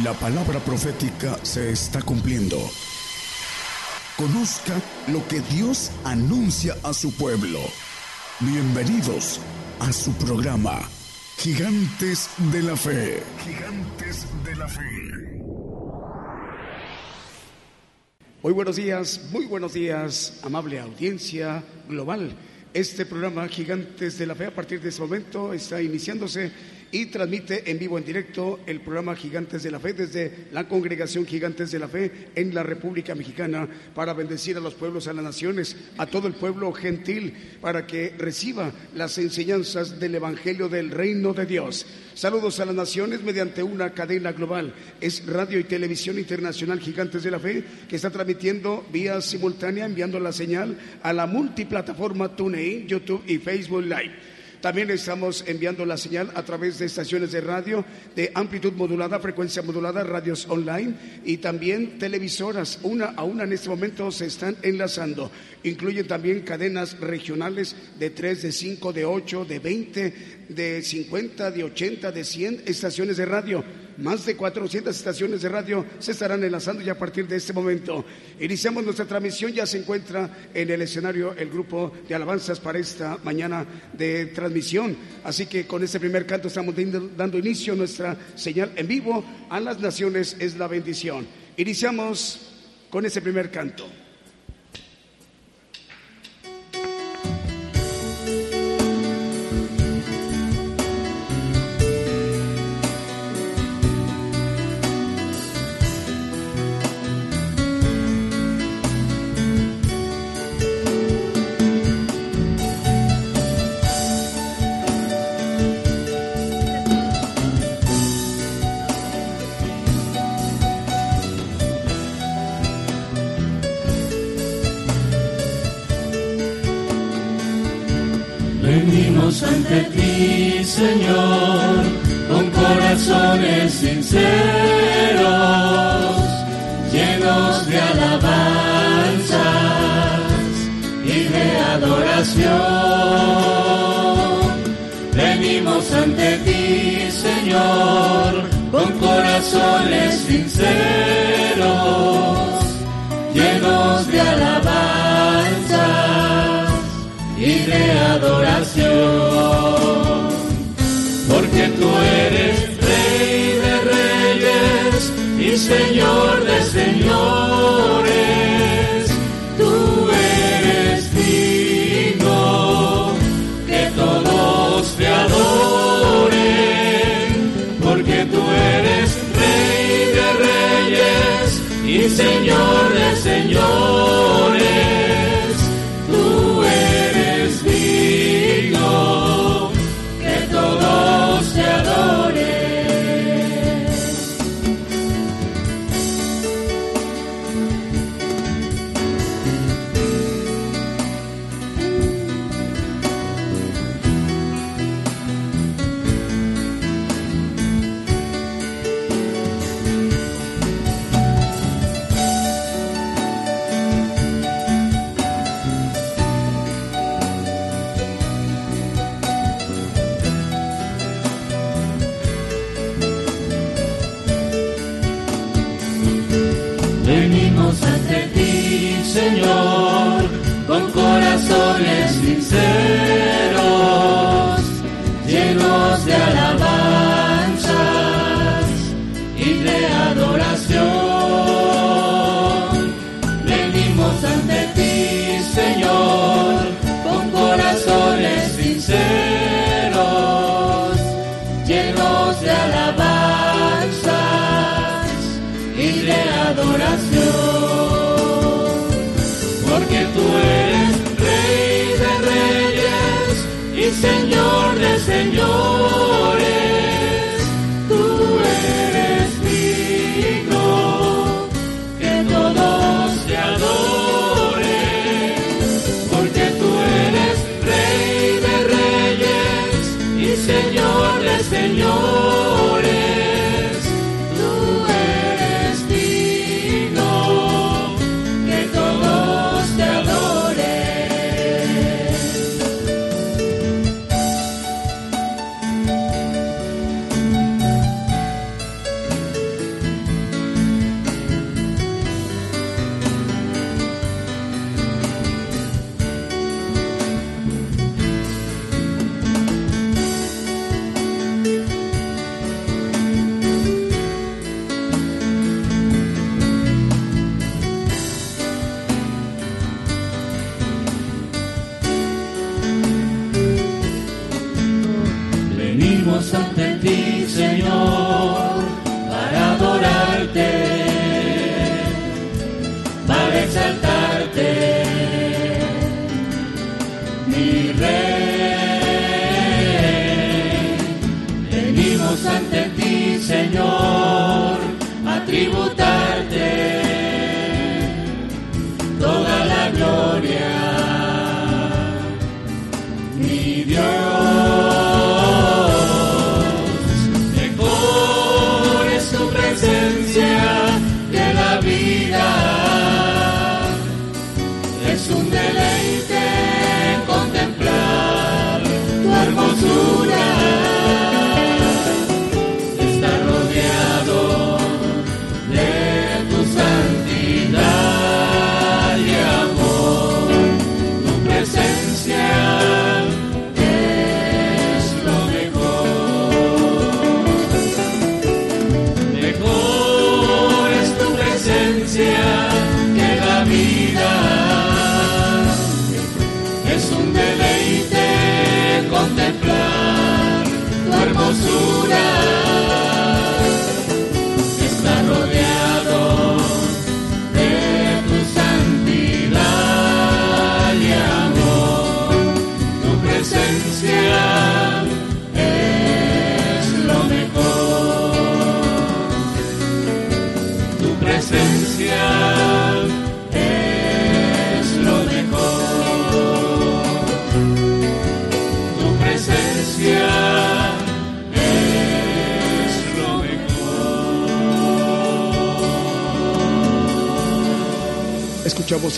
La palabra profética se está cumpliendo. Conozca lo que Dios anuncia a su pueblo. Bienvenidos a su programa, Gigantes de la Fe. Gigantes de la Fe. Muy buenos días, muy buenos días, amable audiencia global. Este programa Gigantes de la Fe a partir de este momento está iniciándose y transmite en vivo, en directo, el programa Gigantes de la Fe desde la congregación Gigantes de la Fe en la República Mexicana para bendecir a los pueblos, a las naciones, a todo el pueblo gentil, para que reciba las enseñanzas del Evangelio del Reino de Dios. Saludos a las naciones mediante una cadena global. Es Radio y Televisión Internacional Gigantes de la Fe que está transmitiendo vía simultánea, enviando la señal a la multiplataforma TuneIn, YouTube y Facebook Live. También estamos enviando la señal a través de estaciones de radio de amplitud modulada, frecuencia modulada, radios online y también televisoras. Una a una en este momento se están enlazando. Incluyen también cadenas regionales de 3, de 5, de 8, de 20, de 50, de 80, de 100 estaciones de radio más de 400 estaciones de radio se estarán enlazando ya a partir de este momento. Iniciamos nuestra transmisión, ya se encuentra en el escenario el grupo de alabanzas para esta mañana de transmisión. Así que con este primer canto estamos dando inicio a nuestra señal en vivo. A las naciones es la bendición. Iniciamos con ese primer canto. Ante ti, Señor, con corazones sinceros, llenos de alabanzas y de adoración. Venimos ante ti, Señor, con corazones sinceros, llenos de alabanzas de adoración. Porque tú eres Rey de reyes y Señor de señores. Tú eres digno que todos te adoren. Porque tú eres Rey de reyes y Señor de señores. Señor, con corazones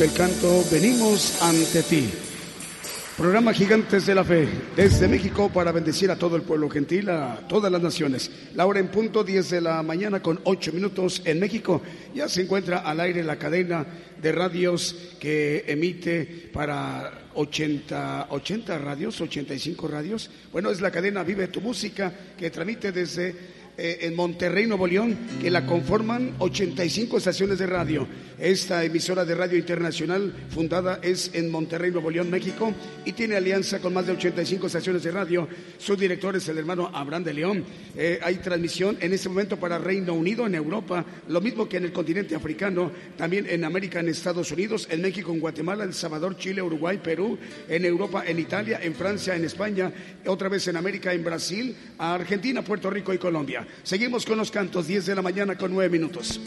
el canto Venimos ante ti. Programa Gigantes de la Fe, desde México para bendecir a todo el pueblo gentil, a todas las naciones. La hora en punto, 10 de la mañana con 8 minutos en México. Ya se encuentra al aire la cadena de radios que emite para 80, 80 radios, 85 radios. Bueno, es la cadena Vive tu Música que transmite desde eh, en Monterrey, Nuevo León, que la conforman 85 estaciones de radio. Esta emisora de radio internacional fundada es en Monterrey, Nuevo León, México, y tiene alianza con más de 85 estaciones de radio. Su director es el hermano Abraham de León. Eh, hay transmisión en este momento para Reino Unido, en Europa, lo mismo que en el continente africano, también en América, en Estados Unidos, en México, en Guatemala, El Salvador, Chile, Uruguay, Perú, en Europa, en Italia, en Francia, en España, otra vez en América, en Brasil, Argentina, Puerto Rico y Colombia. Seguimos con los cantos, 10 de la mañana con 9 minutos.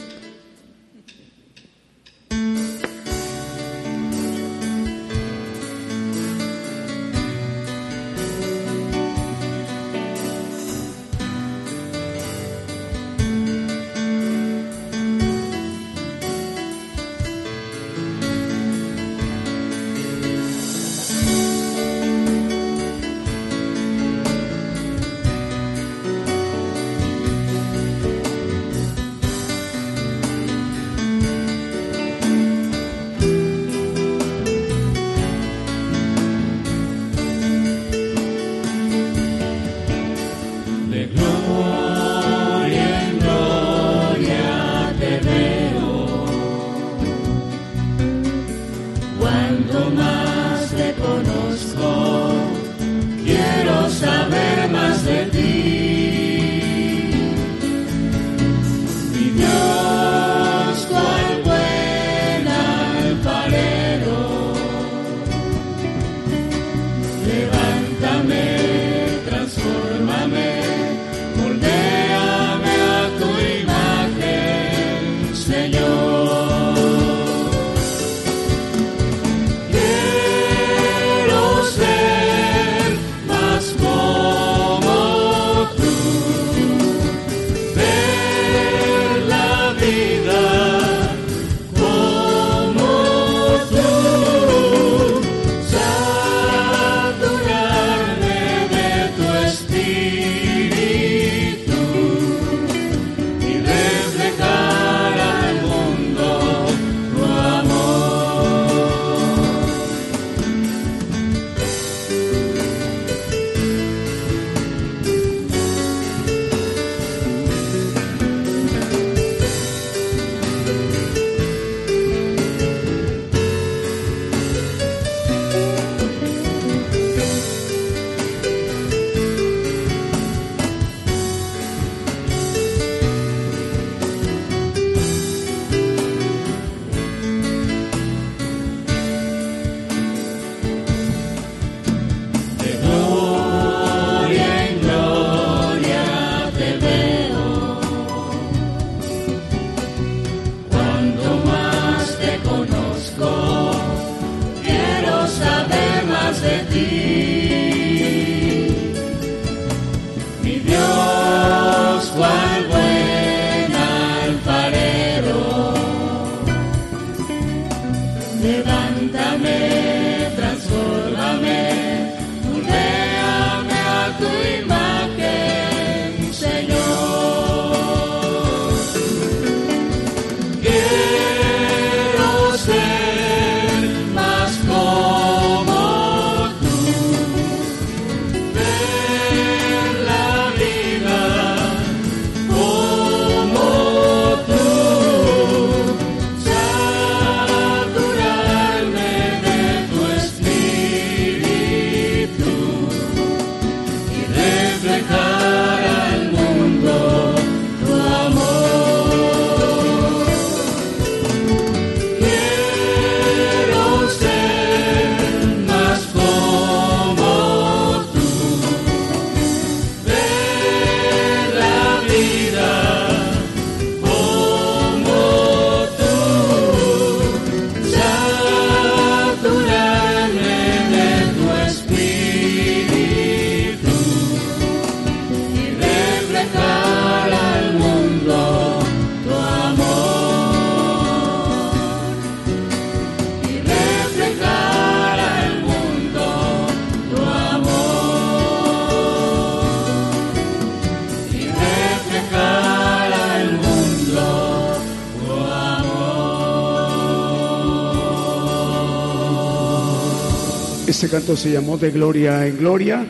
Este canto se llamó De Gloria en Gloria.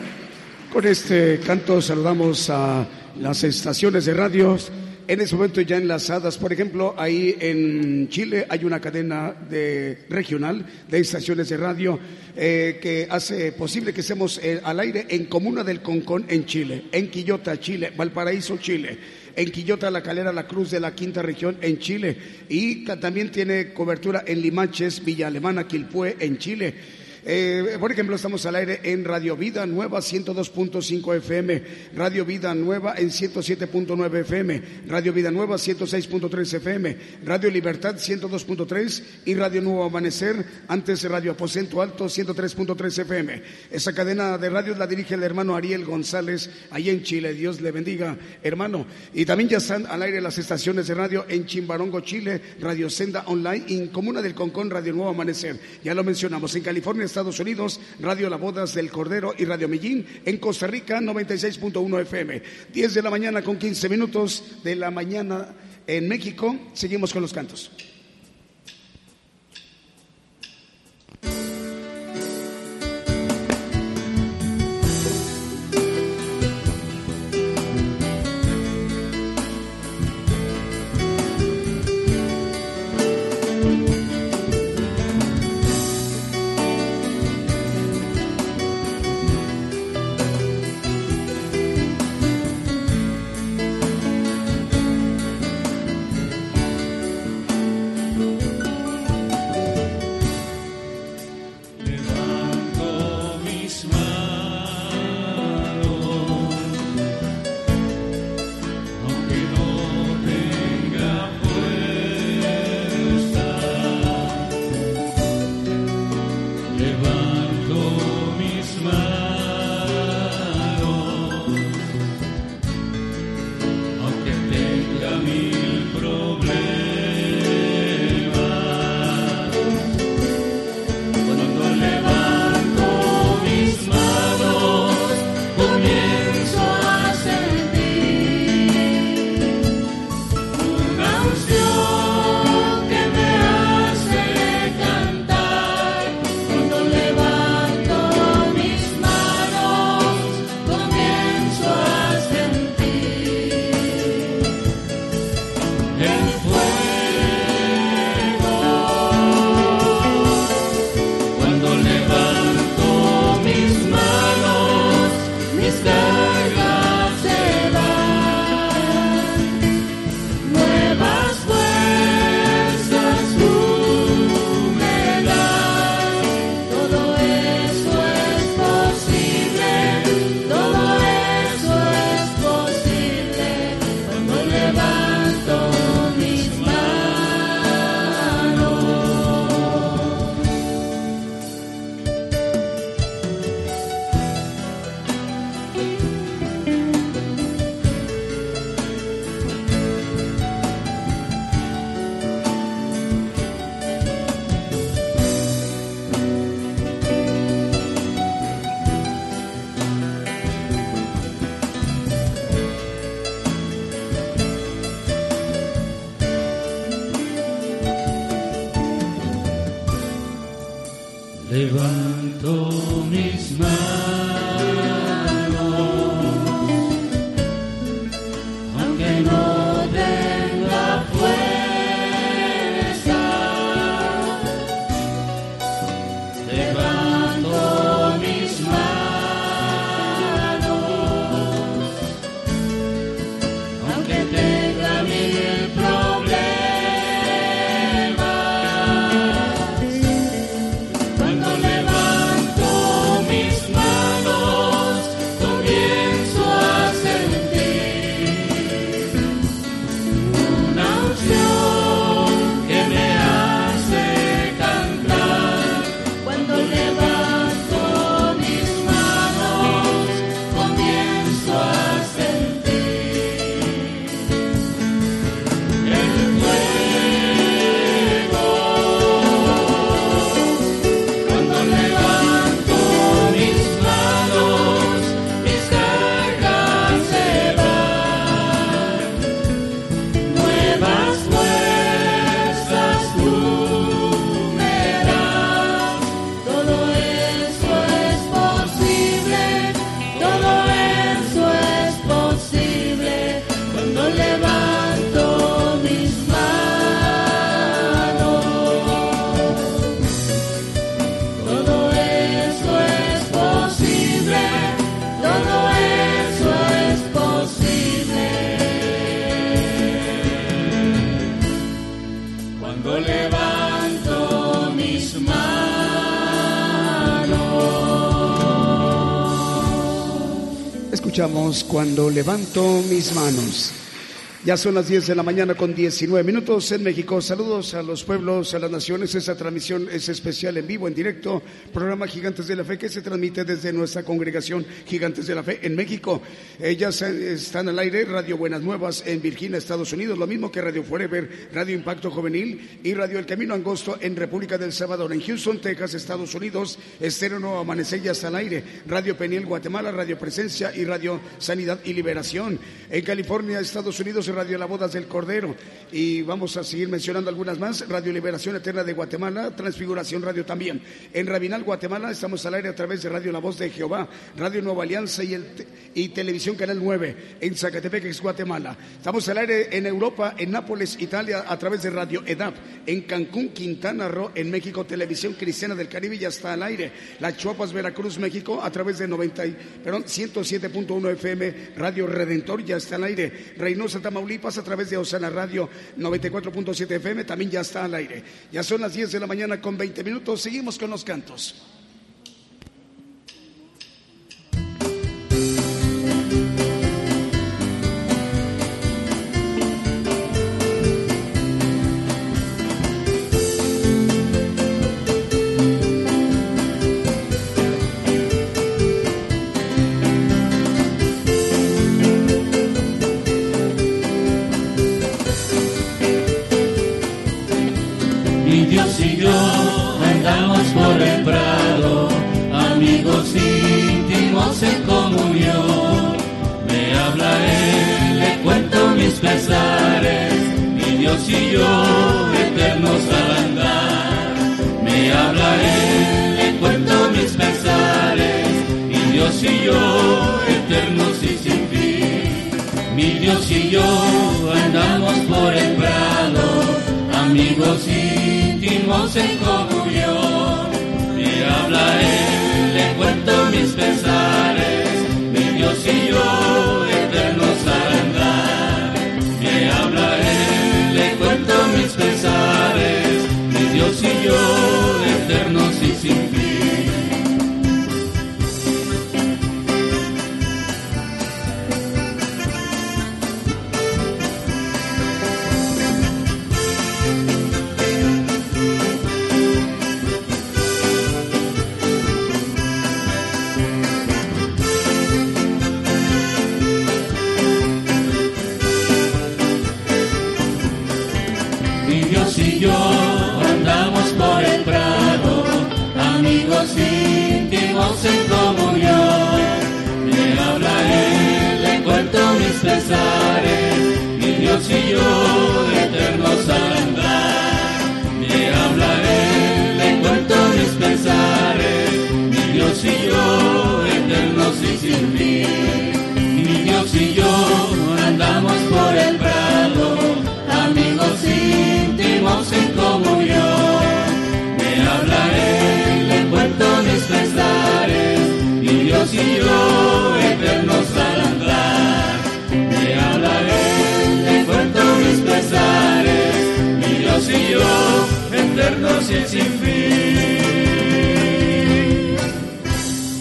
Con este canto saludamos a las estaciones de radios en ese momento ya enlazadas. Por ejemplo, ahí en Chile hay una cadena de, regional de estaciones de radio eh, que hace posible que estemos eh, al aire en Comuna del Concón en Chile, en Quillota, Chile, Valparaíso, Chile en Quillota, La Calera, La Cruz de la Quinta Región en Chile y también tiene cobertura en Limaches, Villa Alemana, Quilpué en Chile. Eh, por ejemplo, estamos al aire en Radio Vida Nueva 102.5 FM, Radio Vida Nueva en 107.9 FM, Radio Vida Nueva 106.3 FM, Radio Libertad 102.3 y Radio Nuevo Amanecer, antes Radio Aposento Alto 103.3 FM. Esa cadena de radio la dirige el hermano Ariel González, ahí en Chile. Dios le bendiga, hermano. Y también ya están al aire las estaciones de radio en Chimbarongo, Chile, Radio Senda Online, en Comuna del Concón, Radio Nuevo Amanecer. Ya lo mencionamos, en California Estados Unidos, Radio La Bodas del Cordero y Radio Millín. En Costa Rica, 96.1 FM. 10 de la mañana con 15 minutos de la mañana en México. Seguimos con los cantos. Cuando levanto mis manos. Ya son las 10 de la mañana con 19 minutos en México. Saludos a los pueblos, a las naciones. Esta transmisión es especial en vivo, en directo. Programa Gigantes de la Fe que se transmite desde nuestra congregación Gigantes de la Fe en México. Ellas están al aire, Radio Buenas Nuevas en Virginia, Estados Unidos. Lo mismo que Radio Forever, Radio Impacto Juvenil y Radio El Camino Angosto en República del Salvador. En Houston, Texas, Estados Unidos. Estero Nuevo Amanecer ya está al aire. Radio Peniel, Guatemala, Radio Presencia y Radio Sanidad y Liberación. En California, Estados Unidos Radio La Bodas del Cordero. Y vamos a seguir mencionando algunas más. Radio Liberación Eterna de Guatemala, Transfiguración Radio también. En Rabinal, Guatemala, estamos al aire a través de Radio La Voz de Jehová, Radio Nueva Alianza y, el, y Televisión Canal 9 en Zacatepec, Guatemala. Estamos al aire en Europa, en Nápoles, Italia, a través de Radio EDAP. En Cancún, Quintana Roo, en México, Televisión Cristiana del Caribe ya está al aire. La Chuapas, Veracruz, México, a través de 90, perdón, 107.1 FM, Radio Redentor ya está al aire. Reynosa, Tamaulipas a través de Osana Radio 94.7 FM, también ya está al aire. Ya son las 10 de la mañana con 20 minutos, seguimos con los cantos. Pesares, mi Dios y yo, eternos al andar. Me habla Él, le cuento mis pesares, mi Dios y yo, eternos y sin fin. Mi Dios y yo andamos por el prado, amigos íntimos en comunión. Me habla Él, le cuento mis pesares, mi Dios y yo, eternos al andar me habla Él, le cuento mis pesares, mi Dios y yo, eternos y sin fin. danzaré, mi Dios y yo de eternos andar. Le hablaré, le cuento mis pensares, mi Dios y yo eternos y sin fin. Mi Dios y yo andamos por el prado, amigos íntimos en comunión. Le hablaré, le cuento mis pensares, mi Dios y yo eternos al andar. Y yo eternos y sin fin.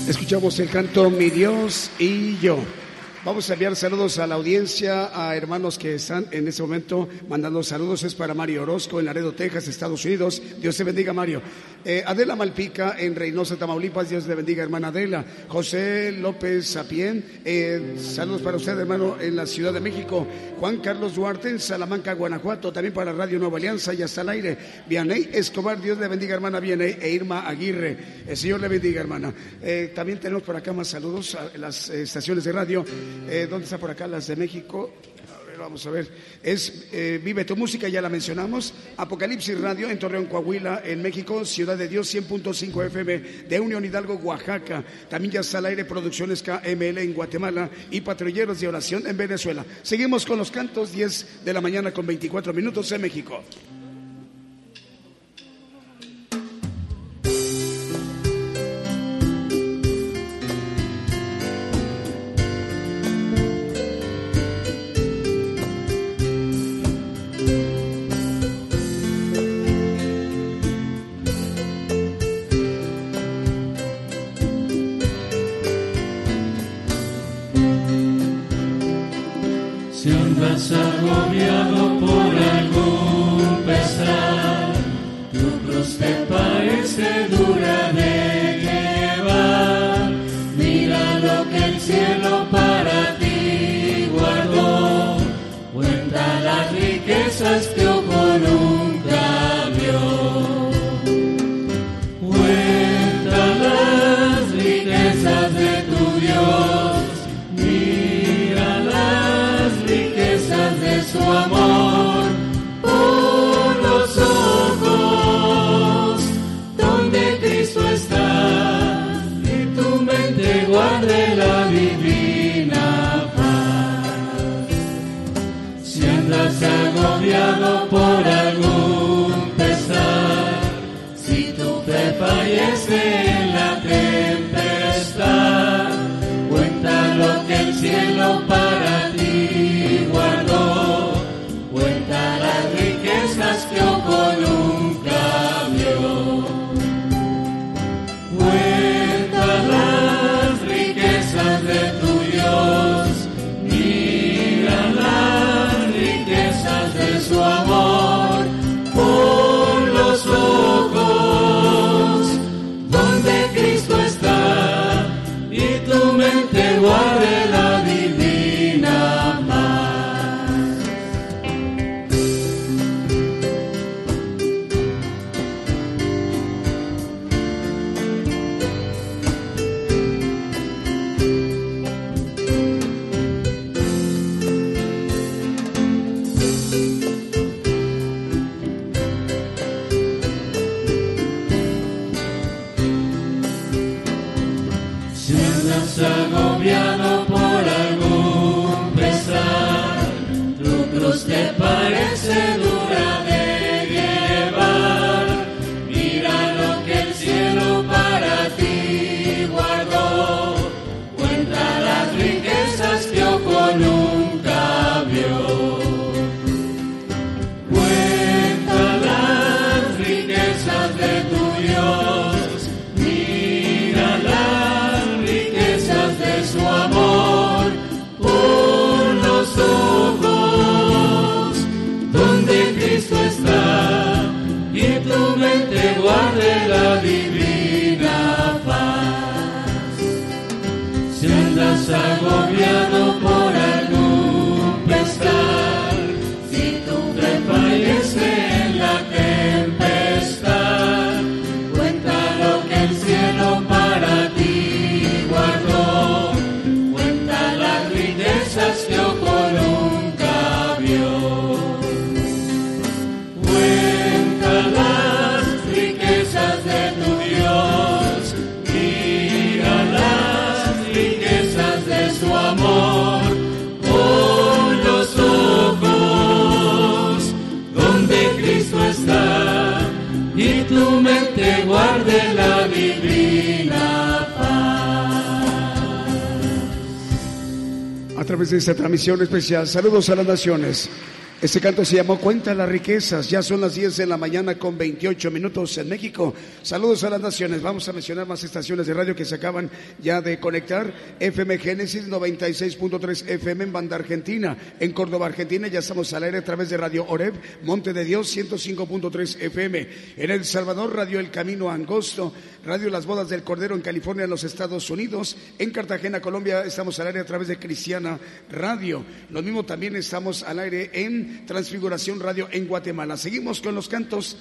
Escuchamos el canto Mi Dios y yo. Vamos a enviar saludos a la audiencia, a hermanos que están en este momento mandando saludos. Es para Mario Orozco en Laredo, Texas, Estados Unidos. Dios te bendiga, Mario. Eh, Adela Malpica en Reynosa, Tamaulipas. Dios le bendiga, hermana Adela. José López Sapien. Eh, saludos para usted, hermano, en la Ciudad de México. Juan Carlos Duarte en Salamanca, Guanajuato. También para Radio Nueva Alianza y hasta el aire. Vianey Escobar. Dios le bendiga, hermana Vianey. E Irma Aguirre. El Señor le bendiga, hermana. Eh, también tenemos por acá más saludos a las estaciones de radio. Eh, ¿Dónde está por acá las de México? Vamos a ver. Es eh, Vive tu música, ya la mencionamos. Apocalipsis Radio en Torreón, Coahuila, en México. Ciudad de Dios 100.5 FM de Unión Hidalgo, Oaxaca. También ya está al aire Producciones KML en Guatemala y Patrulleros de Oración en Venezuela. Seguimos con los cantos 10 de la mañana con 24 minutos en México. Con un cambio, cuenta las riquezas de tu Dios, mira las riquezas de su amor, con los ojos donde Cristo está, y tu mente guarda la. Través de esta transmisión especial. Saludos a las naciones. Este canto se llamó Cuenta las riquezas. Ya son las 10 de la mañana con 28 minutos en México. Saludos a las naciones. Vamos a mencionar más estaciones de radio que se acaban ya de conectar. FM Génesis 96.3 FM en Banda Argentina. En Córdoba, Argentina, ya estamos al aire a través de Radio Oreb, Monte de Dios 105.3 FM. En El Salvador, Radio El Camino Angosto, Radio Las Bodas del Cordero en California, en los Estados Unidos. En Cartagena, Colombia, estamos al aire a través de Cristiana Radio. Lo mismo también estamos al aire en Transfiguración Radio en Guatemala. Seguimos con los cantos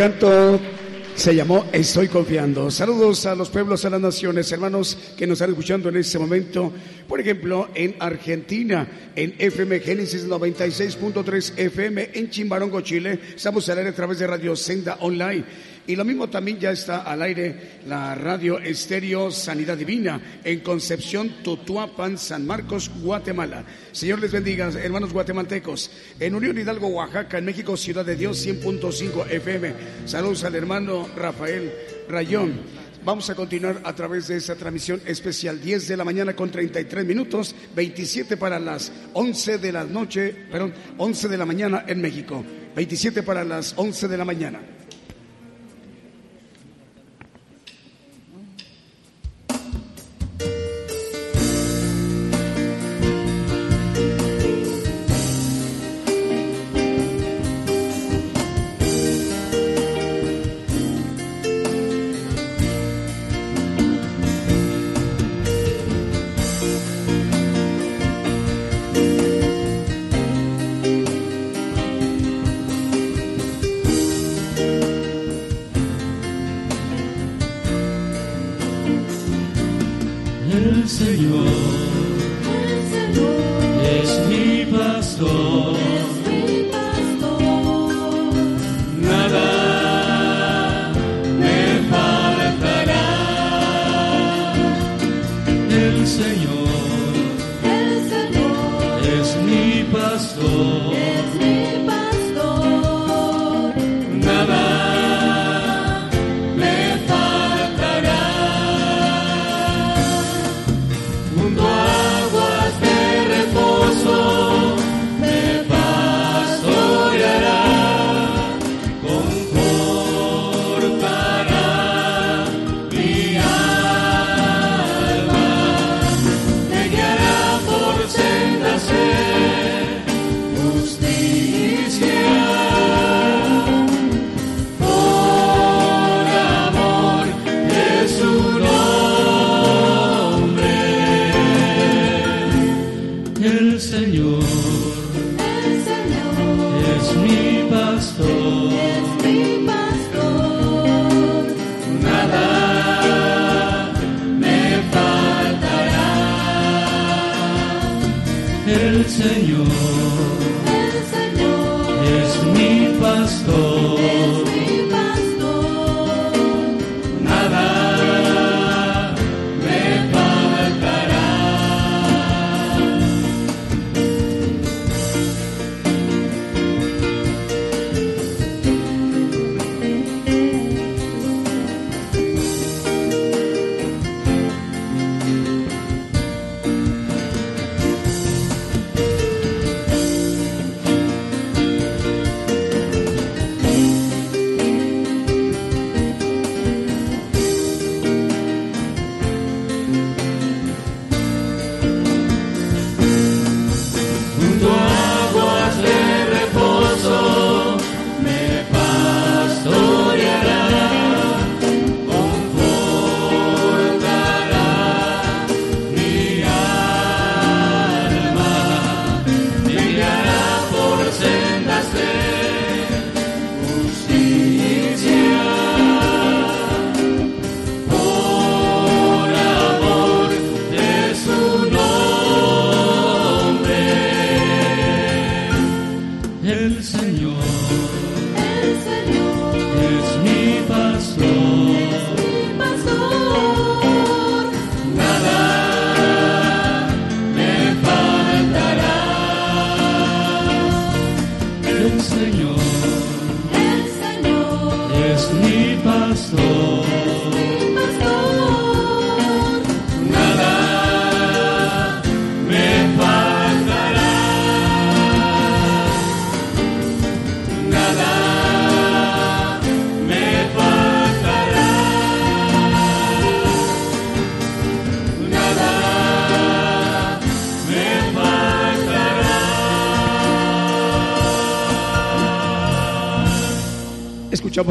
canto se llamó Estoy confiando. Saludos a los pueblos, a las naciones, hermanos que nos están escuchando en este momento. Por ejemplo, en Argentina, en FM Génesis 96.3 FM, en Chimbarongo, Chile. Estamos al aire a través de Radio Senda Online. Y lo mismo también ya está al aire la radio estéreo Sanidad Divina en Concepción, Tutuapan, San Marcos, Guatemala. Señor les bendiga, hermanos guatemaltecos. En Unión Hidalgo, Oaxaca, en México, Ciudad de Dios, 100.5 FM. Saludos al hermano Rafael Rayón. Vamos a continuar a través de esta transmisión especial, 10 de la mañana con 33 minutos, 27 para las 11 de la noche, perdón, 11 de la mañana en México, 27 para las 11 de la mañana.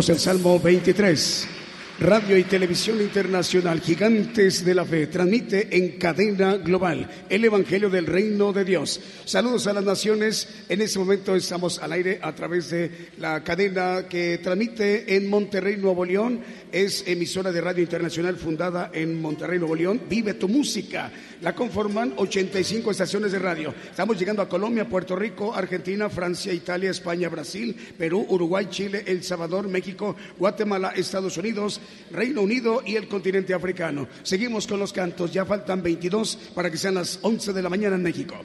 El Salmo 23. Radio y Televisión Internacional, Gigantes de la Fe, transmite en cadena global el Evangelio del Reino de Dios. Saludos a las naciones. En este momento estamos al aire a través de la cadena que transmite en Monterrey, Nuevo León. Es emisora de radio internacional fundada en Monterrey, Nuevo León. Vive tu música. La conforman 85 estaciones de radio. Estamos llegando a Colombia, Puerto Rico, Argentina, Francia, Italia, España, Brasil, Perú, Uruguay, Chile, El Salvador, México, Guatemala, Estados Unidos, Reino Unido y el continente africano. Seguimos con los cantos, ya faltan 22 para que sean las 11 de la mañana en México.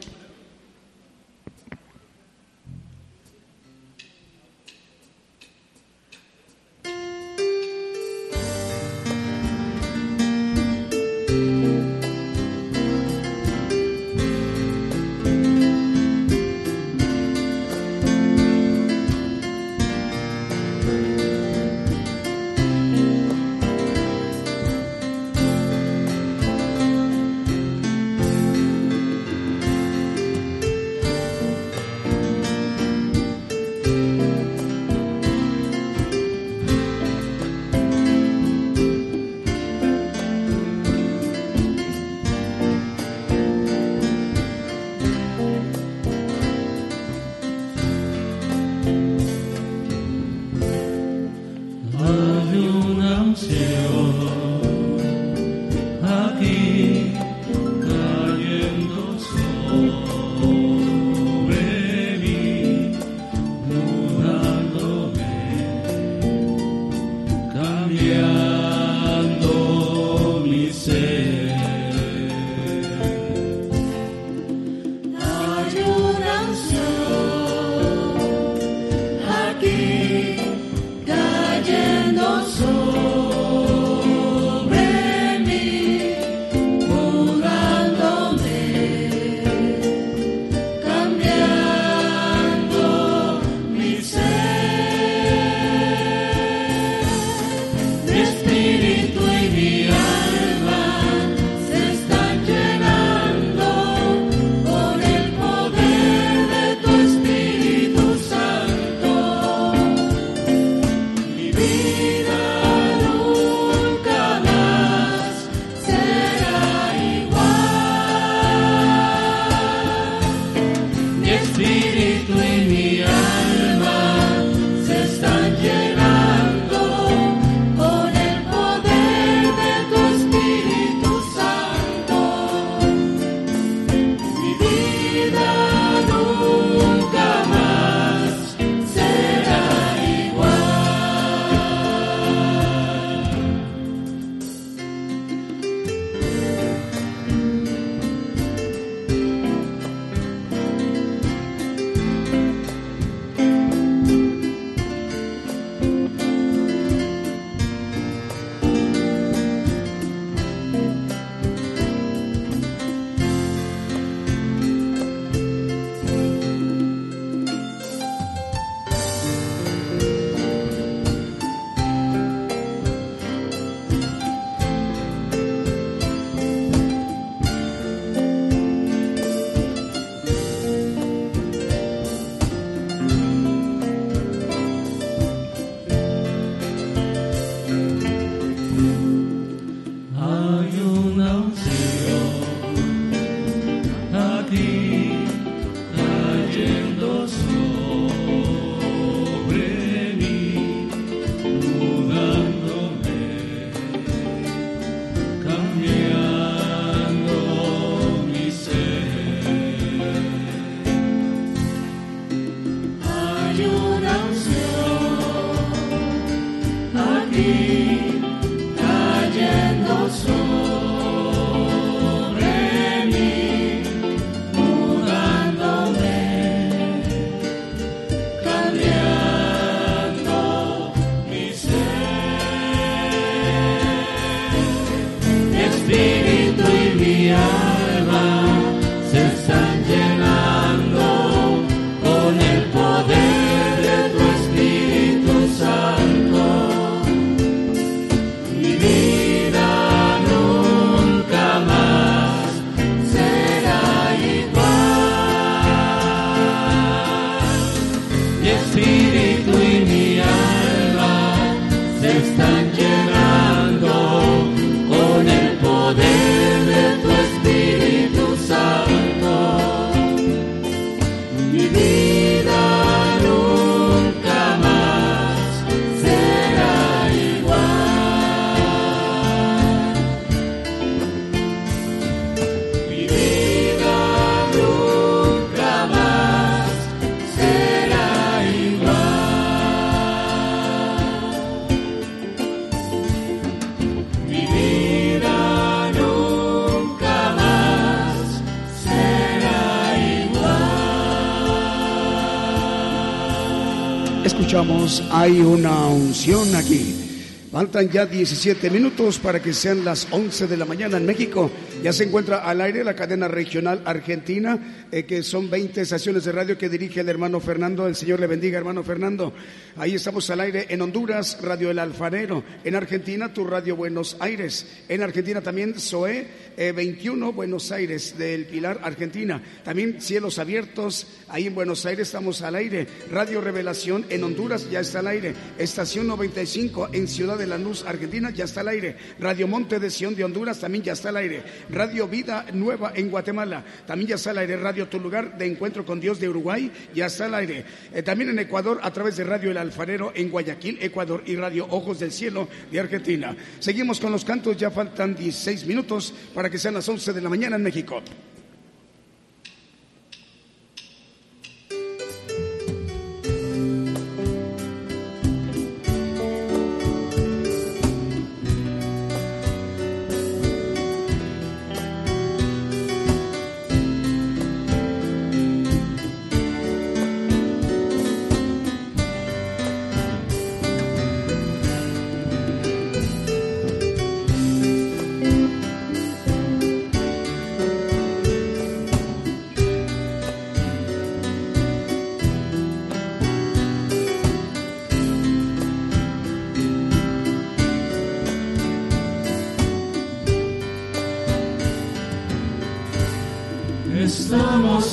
hay una unción aquí. Faltan ya 17 minutos para que sean las 11 de la mañana en México. Ya se encuentra al aire la cadena regional argentina, eh, que son 20 estaciones de radio que dirige el hermano Fernando. El Señor le bendiga, hermano Fernando. Ahí estamos al aire en Honduras, Radio El Alfarero. En Argentina, tu Radio Buenos Aires. En Argentina también, SOE 21, eh, Buenos Aires, del Pilar, Argentina. También Cielos Abiertos, ahí en Buenos Aires estamos al aire. Radio Revelación en Honduras ya está al aire. Estación 95 en Ciudad de de Lanús, Argentina, ya está al aire. Radio Monte de Sion de Honduras también ya está al aire. Radio Vida Nueva en Guatemala también ya está al aire. Radio Tu Lugar de Encuentro con Dios de Uruguay ya está al aire. Eh, también en Ecuador a través de Radio El Alfarero en Guayaquil, Ecuador y Radio Ojos del Cielo de Argentina. Seguimos con los cantos, ya faltan 16 minutos para que sean las 11 de la mañana en México.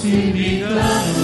nos invitamos.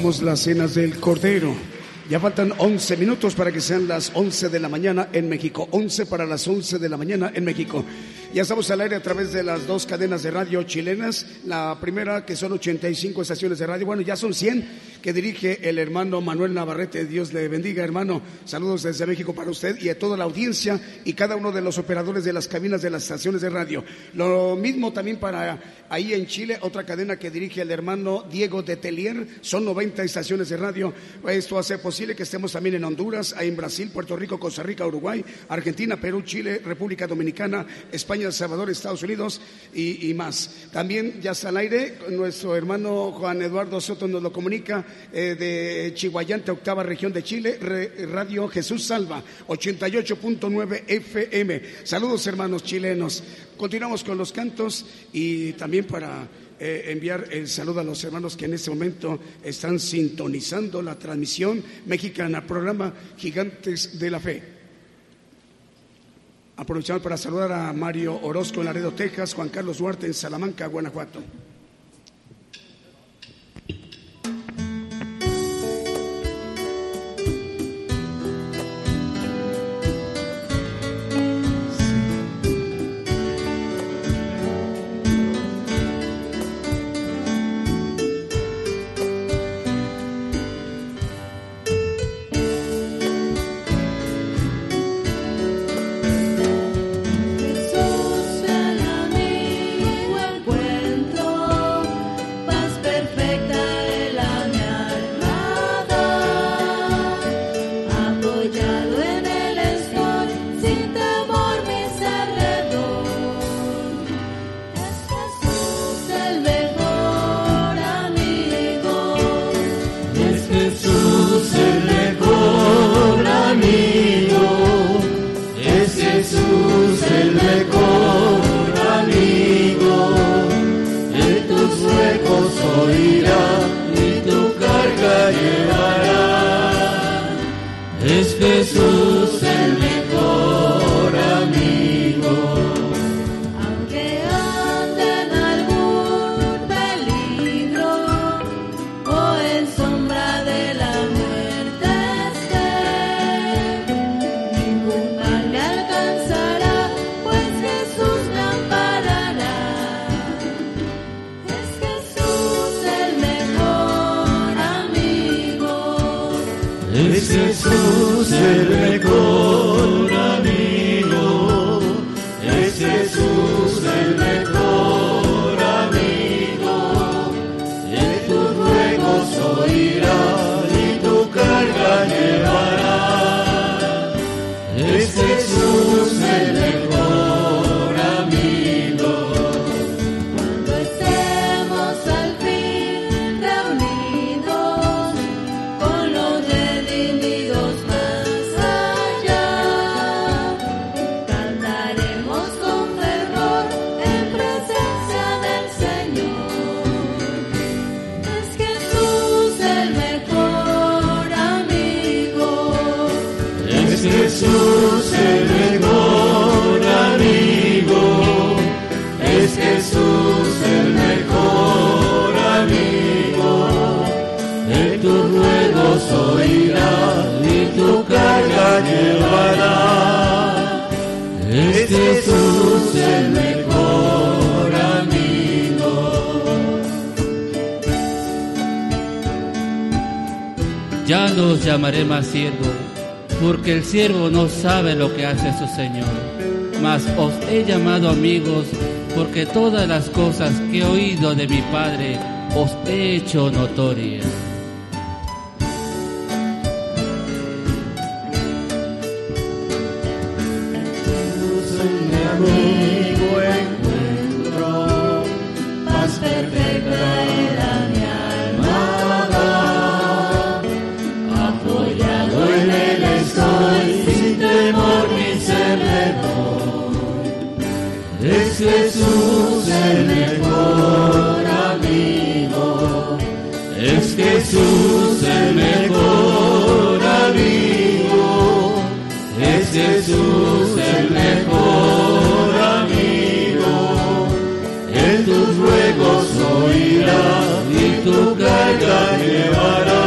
Las cenas del Cordero. Ya faltan 11 minutos para que sean las 11 de la mañana en México. 11 para las 11 de la mañana en México. Ya estamos al aire a través de las dos cadenas de radio chilenas. La primera, que son 85 estaciones de radio. Bueno, ya son 100 que dirige el hermano Manuel Navarrete. Dios le bendiga, hermano. Saludos desde México para usted y a toda la audiencia y cada uno de los operadores de las cabinas de las estaciones de radio. Lo mismo también para ahí en Chile, otra cadena que dirige el hermano Diego de Telier. Son 90 estaciones de radio. Esto hace posible que estemos también en Honduras, en Brasil, Puerto Rico, Costa Rica, Uruguay, Argentina, Perú, Chile, República Dominicana, España, El Salvador, Estados Unidos y, más. También ya está al aire, nuestro hermano Juan Eduardo Soto nos lo comunica eh, de Chihuayante, octava región de Chile, Radio Jesús Salva, 88.9 FM. Saludos hermanos chilenos. Continuamos con los cantos y también para eh, enviar el saludo a los hermanos que en este momento están sintonizando la transmisión mexicana, programa Gigantes de la Fe. Aprovechamos para saludar a Mario Orozco en Laredo, Texas, Juan Carlos Duarte en Salamanca, Guanajuato. Siervo, porque el siervo no sabe lo que hace su Señor. Mas os he llamado amigos, porque todas las cosas que he oído de mi Padre os he hecho notorias. y tu carga llevará.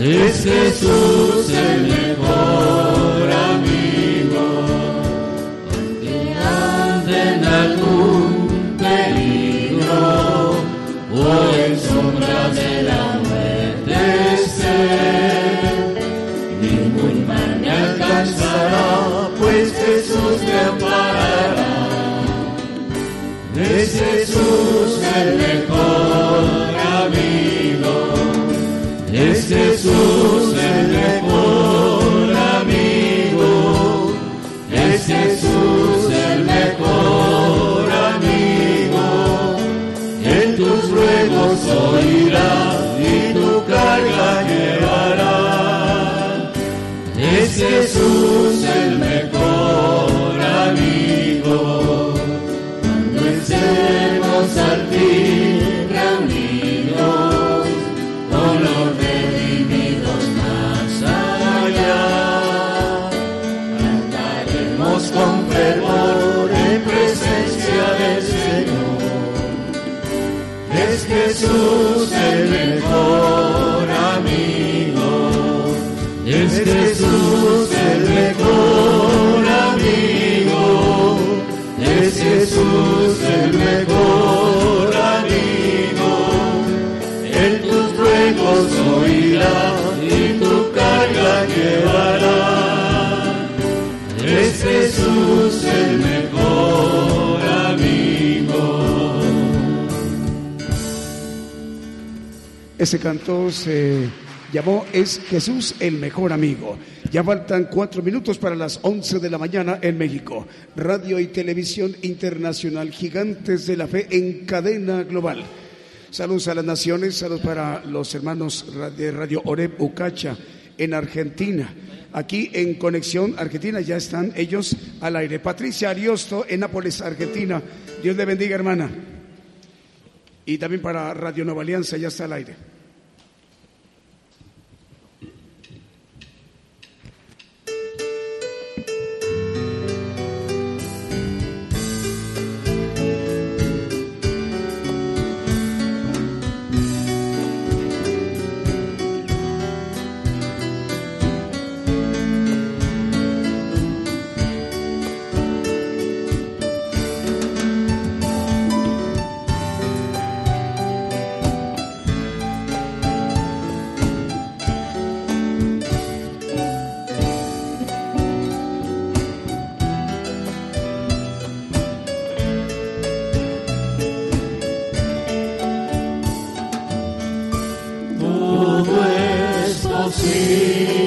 Es Jesús el mejor amigo, aunque anden el mejor amigo. Es Jesús el mejor amigo. Es Jesús el mejor amigo. En tus ruegos oirá y tu carga llevará. Es Jesús el mejor Jesús el mejor amigo. Es Jesús el mejor amigo. Es Jesús el mejor oirá y tu carga llevará. Es Jesús el mejor amigo. Ese canto se llamó Es Jesús el mejor amigo. Ya faltan cuatro minutos para las once de la mañana en México. Radio y Televisión Internacional, Gigantes de la Fe en cadena global. Saludos a las naciones, saludos para los hermanos de Radio Oreb Ucacha en Argentina. Aquí en Conexión Argentina ya están ellos al aire. Patricia Ariosto en Nápoles, Argentina. Dios le bendiga, hermana. Y también para Radio Nueva Alianza ya está al aire. Es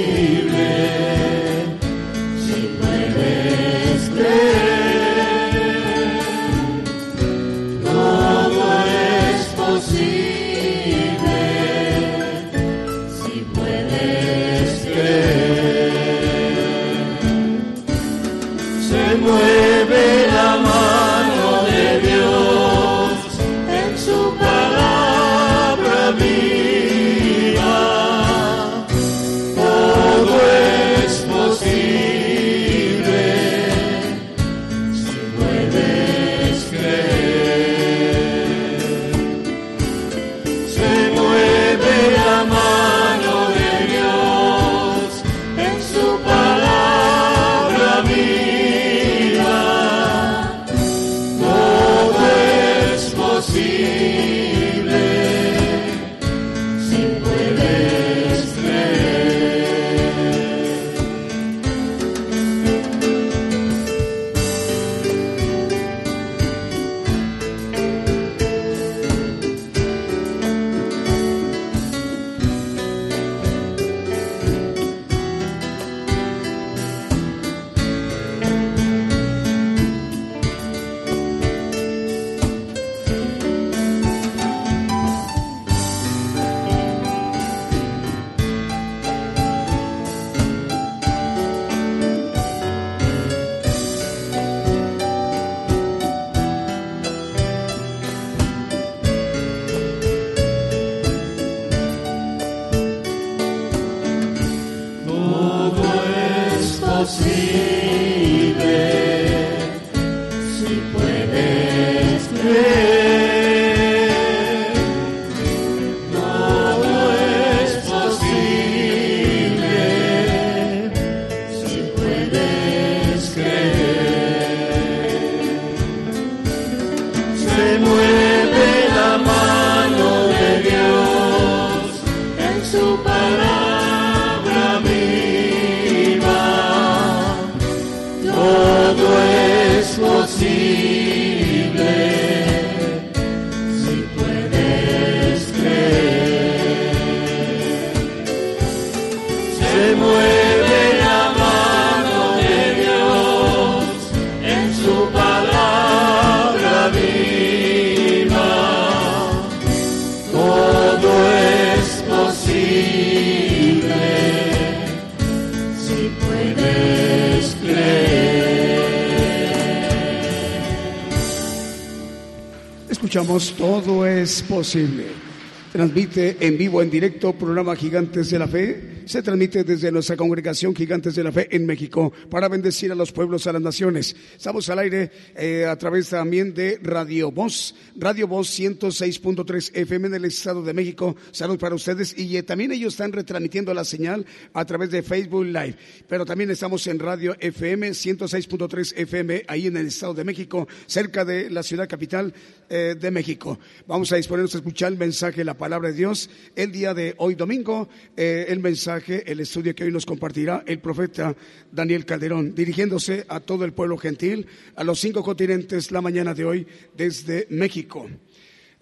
Transmite en vivo, en directo, programa Gigantes de la Fe se transmite desde nuestra congregación Gigantes de la Fe en México para bendecir a los pueblos, a las naciones. Estamos al aire eh, a través también de Radio Voz, Radio Voz 106.3 FM en el Estado de México. Salud para ustedes y eh, también ellos están retransmitiendo la señal a través de Facebook Live. Pero también estamos en Radio FM 106.3 FM ahí en el Estado de México, cerca de la ciudad capital eh, de México. Vamos a disponernos a escuchar el mensaje, la palabra de Dios, el día de hoy domingo, el mensaje el estudio que hoy nos compartirá el profeta Daniel Calderón, dirigiéndose a todo el pueblo gentil, a los cinco continentes la mañana de hoy desde México.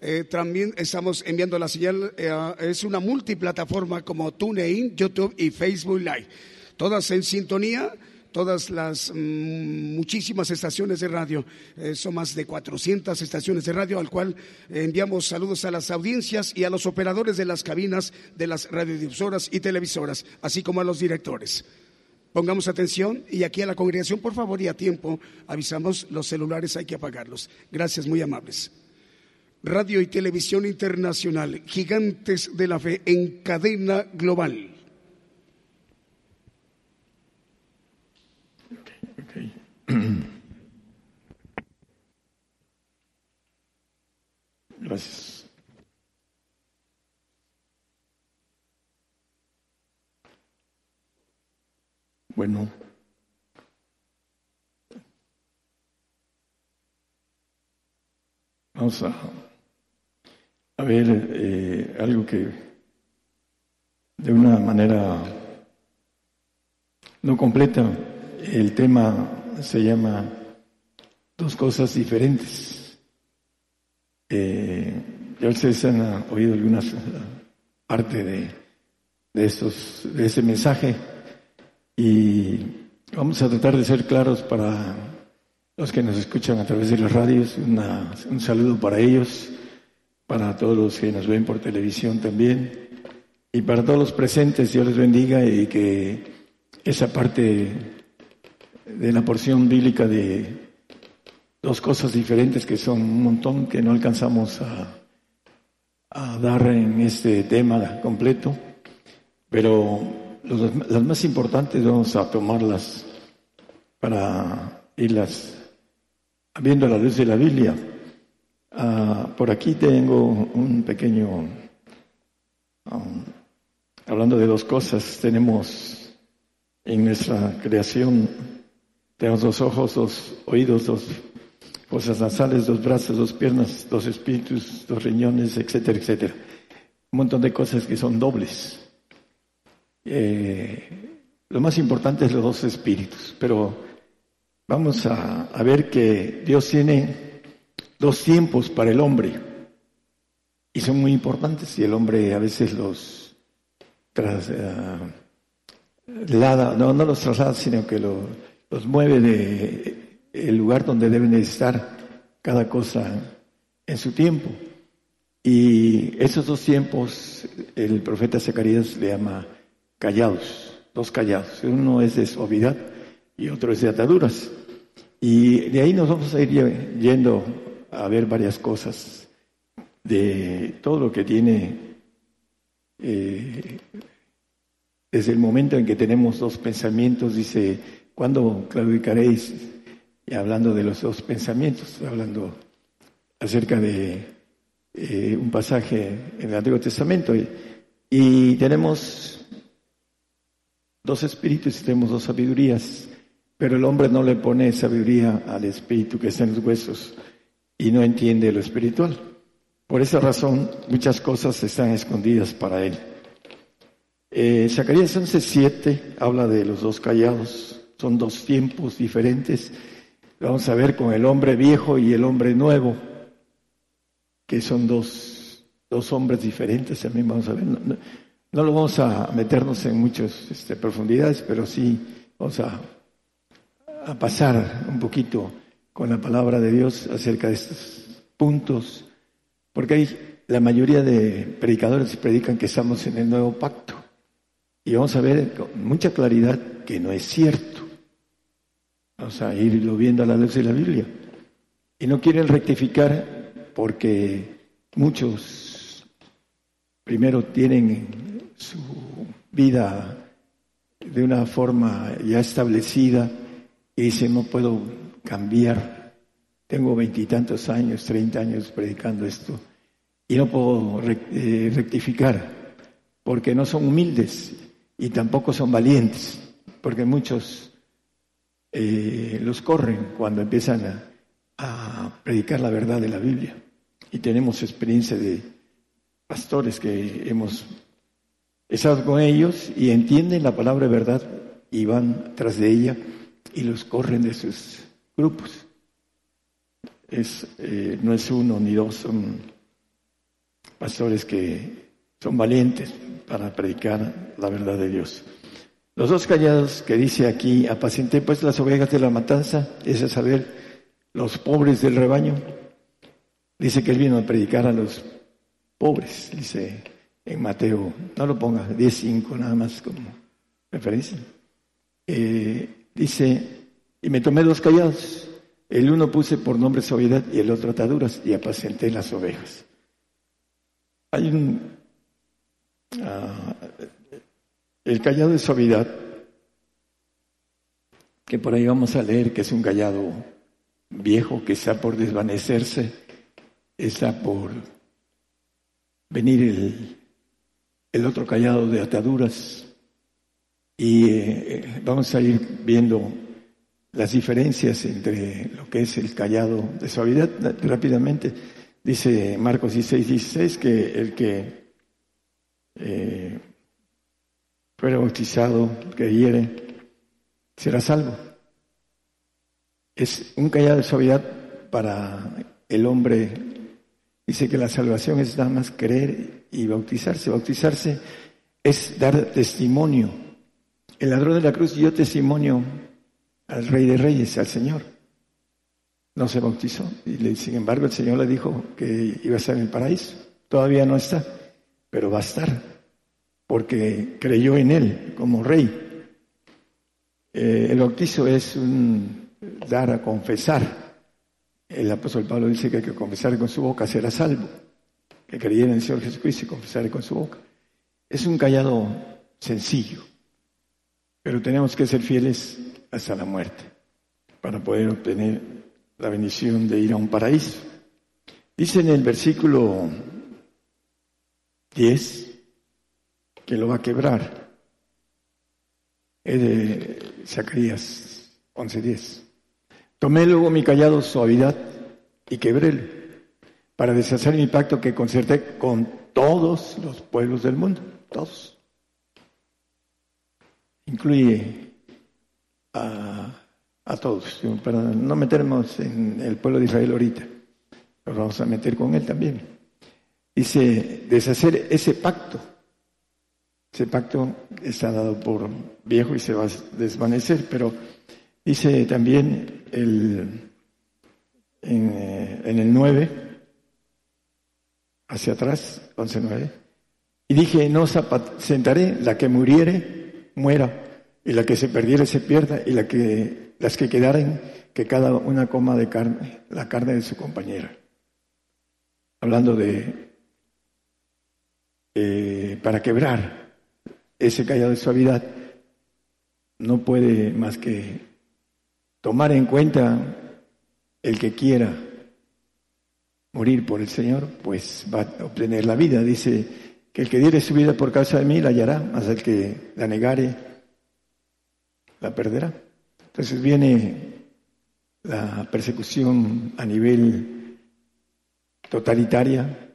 Eh, también estamos enviando la señal, eh, es una multiplataforma como TuneIn, YouTube y Facebook Live. Todas en sintonía todas las mm, muchísimas estaciones de radio. Eh, son más de 400 estaciones de radio, al cual enviamos saludos a las audiencias y a los operadores de las cabinas de las radiodifusoras y televisoras, así como a los directores. Pongamos atención y aquí a la congregación, por favor, y a tiempo, avisamos, los celulares hay que apagarlos. Gracias, muy amables. Radio y Televisión Internacional, gigantes de la fe en cadena global. Gracias. Bueno. Vamos a, a ver eh, algo que de una manera no completa el tema se llama Dos cosas diferentes. Eh, ya ustedes han oído alguna parte de, de, de ese mensaje y vamos a tratar de ser claros para los que nos escuchan a través de las radios. un saludo para ellos, para todos los que nos ven por televisión también y para todos los presentes. Dios les bendiga y que esa parte de la porción bíblica de dos cosas diferentes que son un montón que no alcanzamos a, dar en este tema completo, pero las más importantes vamos a tomarlas para irlas viendo la luz de la Biblia. Ah, por aquí tengo un pequeño, um, hablando de dos cosas, tenemos en nuestra creación tenemos dos ojos, dos oídos, dos fosas nasales, dos brazos, dos piernas, dos espíritus, dos riñones, etcétera, etcétera. Un montón de cosas que son dobles. Eh, lo más importante es los dos espíritus, pero vamos a, ver que Dios tiene dos tiempos para el hombre y son muy importantes y el hombre a veces los traslada, no, no los traslada, sino que lo los mueve de el lugar donde deben estar cada cosa en su tiempo. Y esos dos tiempos el profeta Zacarías le llama callados, dos callados. Uno es de suavidad y otro es de ataduras. Y de ahí nos vamos a ir yendo a ver varias cosas de todo lo que tiene eh, desde el momento en que tenemos dos pensamientos, dice ¿Cuándo claudicaréis? Y hablando de los dos pensamientos, hablando acerca de eh, un pasaje en el Antiguo Testamento. Y, tenemos dos espíritus y tenemos dos sabidurías, pero el hombre no le pone sabiduría al espíritu que está en los huesos y no entiende lo espiritual. Por esa razón, muchas cosas están escondidas para él. Eh, Zacarías 11.7 habla de los dos callados. Son dos tiempos diferentes. Vamos a ver con el hombre viejo y el hombre nuevo, que son dos, dos hombres diferentes. También vamos a ver. No lo vamos a meternos en muchas este, profundidades, pero sí vamos a, a pasar un poquito con la palabra de Dios acerca de estos puntos, porque la mayoría de predicadores predican que estamos en el nuevo pacto. Y vamos a ver con mucha claridad que no es cierto. Vamos a irlo viendo a la luz de la Biblia. Y no quieren rectificar porque muchos primero tienen su vida de una forma ya establecida y dicen no puedo cambiar. Tengo veintitantos años, treinta años predicando esto y no puedo eh, rectificar porque no son humildes y tampoco son valientes, porque muchos eh, los corren cuando empiezan a, predicar la verdad de la Biblia. Y tenemos experiencia de pastores que hemos estado con ellos y entienden la palabra de verdad y van tras de ella y los corren de sus grupos. Es, eh, no es uno ni dos, son pastores que son valientes para predicar la verdad de Dios. Los dos callados que dice aquí, apacienté pues las ovejas de la matanza, es a saber, los pobres del rebaño. Dice que él vino a predicar a los pobres, dice en Mateo, no lo ponga, 10.5 nada más como referencia. Eh, dice, y me tomé dos callados, el uno puse por nombre suavidad y el otro ataduras, y apacienté las ovejas. Hay un... Ah, el callado de suavidad, que por ahí vamos a leer que es un callado viejo que está por desvanecerse, está por venir el, otro callado de ataduras y eh, vamos a ir viendo las diferencias entre lo que es el callado de suavidad rápidamente. Dice Marcos 16, 16 que el que eh, fuera bautizado, creyere, será salvo. Es un callado de suavidad para el hombre. Dice que la salvación es nada más creer y bautizarse. Bautizarse es dar testimonio. El ladrón de la cruz dio testimonio al Rey de Reyes, al Señor no se bautizó. Y sin embargo el Señor le dijo que iba a estar en el paraíso. Todavía no está, pero va a estar, porque creyó en Él como rey. Eh, el bautizo es un dar a confesar. El apóstol Pablo dice que hay que confesar con su boca será salvo. Que creyera en el Señor Jesucristo y confesar con su boca. Es un callado sencillo, pero tenemos que ser fieles hasta la muerte para poder obtener la bendición de ir a un paraíso. Dice en el versículo 10 que lo va a quebrar. Es de Zacarías 11:10. Tomé luego mi callado suavidad y quebrélo para deshacer mi pacto que concerté con todos los pueblos del mundo, todos. Incluye a a todos, para no meternos en el pueblo de Israel ahorita, nos vamos a meter con él también. Dice, deshacer ese pacto. Ese pacto está dado por viejo y se va a desvanecer, pero dice también el, en, eh, el 9, hacia atrás, 11.9, y dije, no sentaré, la que muriere, muera, y la que se perdiere, se pierda, y la que las que quedaren, que cada una coma de carne, la carne de su compañera. Hablando de, eh, para quebrar ese callado de suavidad, no puede más que tomar en cuenta el que quiera morir por el Señor, pues va a obtener la vida. Dice que el que diere su vida por causa de mí la hallará, más el que la negare la perderá. Entonces viene la persecución a nivel totalitaria.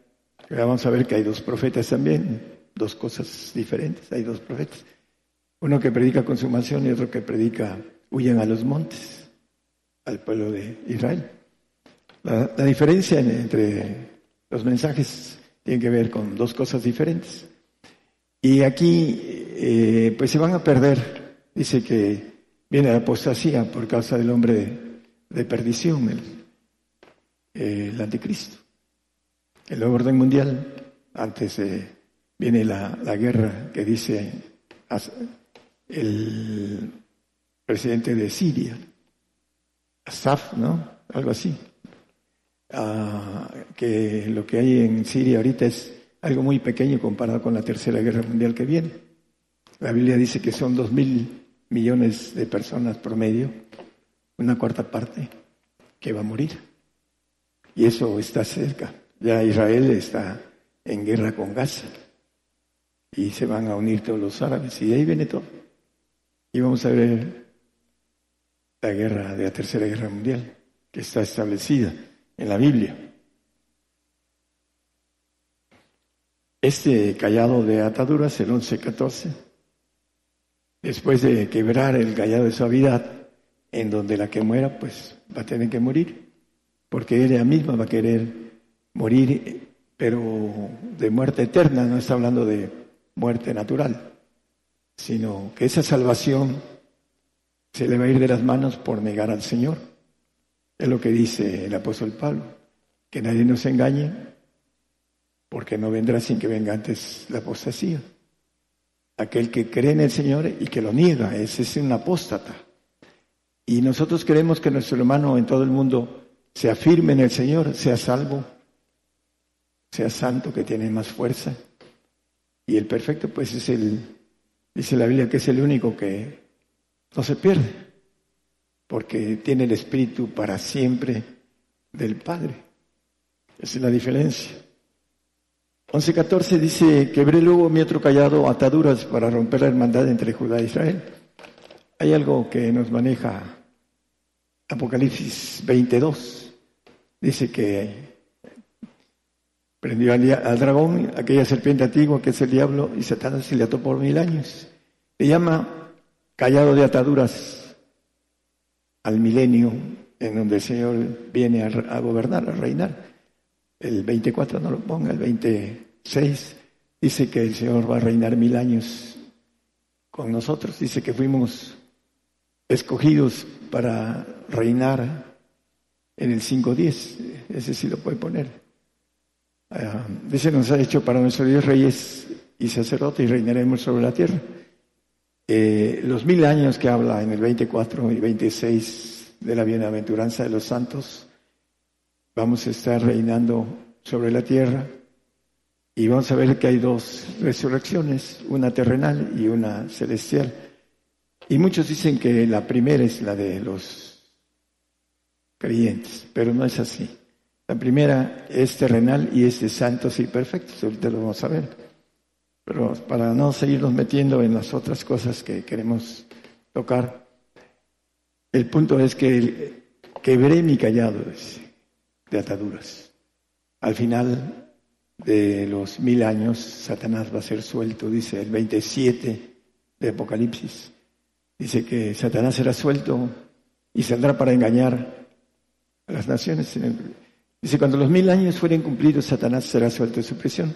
Vamos a ver que hay dos profetas también, dos cosas diferentes. Hay dos profetas. Uno que predica consumación y otro que predica huyen a los montes, al pueblo de Israel. La, la diferencia entre los mensajes tiene que ver con dos cosas diferentes. Y aquí, eh, pues se van a perder. Dice que viene la apostasía por causa del hombre de, perdición, el, el, anticristo. El orden mundial, antes viene la, la guerra que dice el presidente de Siria, Asaf, ¿no? Algo así. Ah, que lo que hay en Siria ahorita es algo muy pequeño comparado con la Tercera Guerra Mundial que viene. La Biblia dice que son dos mil millones de personas promedio, una cuarta parte, que va a morir. Y eso está cerca. Ya Israel está en guerra con Gaza. Y se van a unir todos los árabes. Y de ahí viene todo. Y vamos a ver la guerra de la Tercera Guerra Mundial, que está establecida en la Biblia. Este callado de ataduras, el 11-14, después de quebrar el callado de suavidad, en donde la que muera, pues va a tener que morir, porque ella misma va a querer morir, pero de muerte eterna, no está hablando de muerte natural, sino que esa salvación se le va a ir de las manos por negar al Señor. Es lo que dice el apóstol Pablo, que nadie nos engañe, porque no vendrá sin que venga antes la apostasía. Aquel que cree en el Señor y que lo niega, ese es un apóstata. Y nosotros queremos que nuestro hermano en todo el mundo se afirme en el Señor, sea salvo, sea santo, que tiene más fuerza. Y el perfecto, pues es el, dice la Biblia, que es el único que no se pierde porque tiene el Espíritu para siempre del Padre. Esa es la diferencia. 11.14 dice, quebré luego mi otro callado ataduras para romper la hermandad entre Judá e Israel. Hay algo que nos maneja Apocalipsis 22. Dice que prendió al, dragón, aquella serpiente antigua que es el diablo, y Satanás se le ató por mil años. Le llama callado de ataduras al milenio en donde el Señor viene a, gobernar, a reinar. El 24 no lo ponga, el 26 dice que el Señor va a reinar mil años con nosotros. Dice que fuimos escogidos para reinar en el 5.10. Ese sí lo puede poner. Ah, dice, nos ha hecho para nuestro Dios reyes y sacerdotes y reinaremos sobre la tierra. Eh, los mil años que habla en el 24 y 26 de la bienaventuranza de los santos, vamos a estar reinando sobre la tierra y vamos a ver que hay dos resurrecciones, una terrenal y una celestial. Y muchos dicen que la primera es la de los creyentes, pero no es así. La primera es terrenal y es de santos y perfectos, ahorita lo vamos a ver. Pero para no seguirnos metiendo en las otras cosas que queremos tocar, el punto es que quebré mi callado de ataduras. Al final de los mil años, Satanás va a ser suelto, dice el 27 de Apocalipsis. Dice que Satanás será suelto y saldrá para engañar a las naciones. Dice, cuando los mil años fueren cumplidos, Satanás será suelto de su prisión.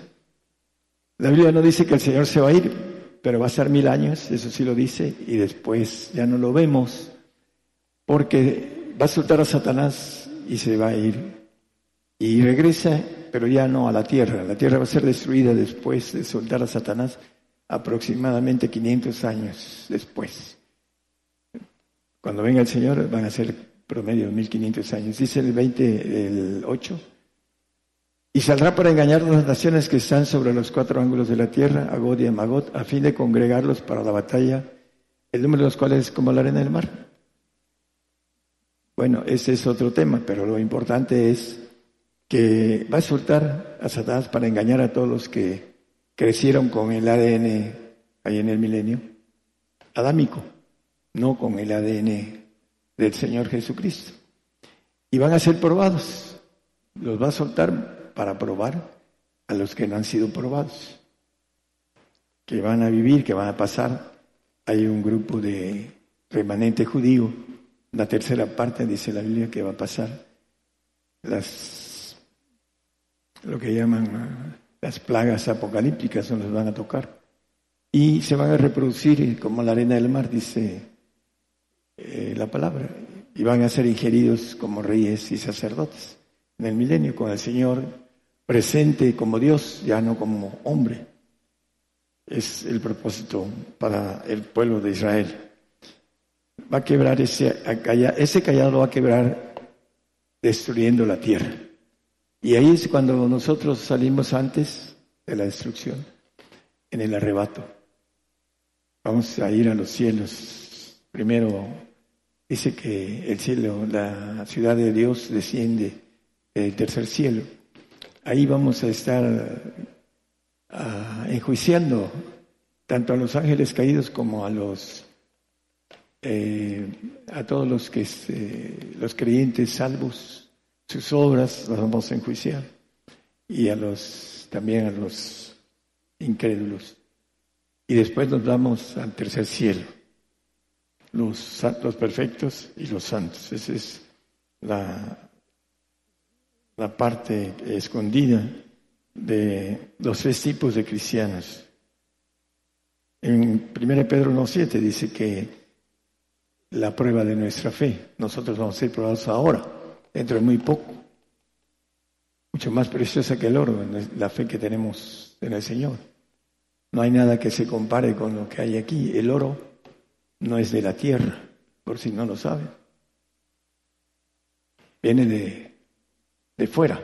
La Biblia no dice que el Señor se va a ir, pero va a ser mil años, eso sí lo dice, y después ya no lo vemos, porque va a soltar a Satanás y se va a ir. Y regresa, pero ya no a la tierra. La tierra va a ser destruida después de soltar a Satanás aproximadamente 500 años después. Cuando venga el Señor van a ser promedio 1500 años. Dice el 20, el 8, y saldrá para engañar a las naciones que están sobre los cuatro ángulos de la tierra, a y a Magot, a fin de congregarlos para la batalla, el número de los cuales es como la arena del mar. Bueno, ese es otro tema, pero lo importante es que va a soltar a Satanás para engañar a todos los que crecieron con el ADN ahí en el milenio, adámico, no con el ADN del Señor Jesucristo. Y van a ser probados. Los va a soltar para probar a los que no han sido probados, que van a vivir, que van a pasar. Hay un grupo de remanente judío, la tercera parte dice la Biblia que va a pasar las lo que llaman las plagas apocalípticas, no les van a tocar. y se van a reproducir como la arena del mar, dice eh, la palabra, y van a ser ingeridos como reyes y sacerdotes en el milenio con el Señor presente como Dios, ya no como hombre. Es el propósito para el pueblo de Israel. Va a quebrar ese, ese callado va a quebrar destruyendo la tierra. Y ahí es cuando nosotros salimos antes de la destrucción, en el arrebato. Vamos a ir a los cielos. Primero dice que el cielo, la ciudad de Dios desciende del tercer cielo. Ahí vamos a estar ah, enjuiciando tanto a los ángeles caídos como a los eh, a todos los que los creyentes salvos sus obras las vamos a enjuiciar y a los también a los incrédulos. Y después nos vamos al tercer cielo, los santos perfectos y los santos. Esa es la, la parte escondida de los tres tipos de cristianos. En 1 Pedro 1.7 dice que la prueba de nuestra fe, nosotros vamos a ser probados ahora dentro de muy poco. Mucho más preciosa que el oro, la fe que tenemos en el Señor. No hay nada que se compare con lo que hay aquí. El oro no es de la tierra, por si no lo saben. Viene de, de fuera.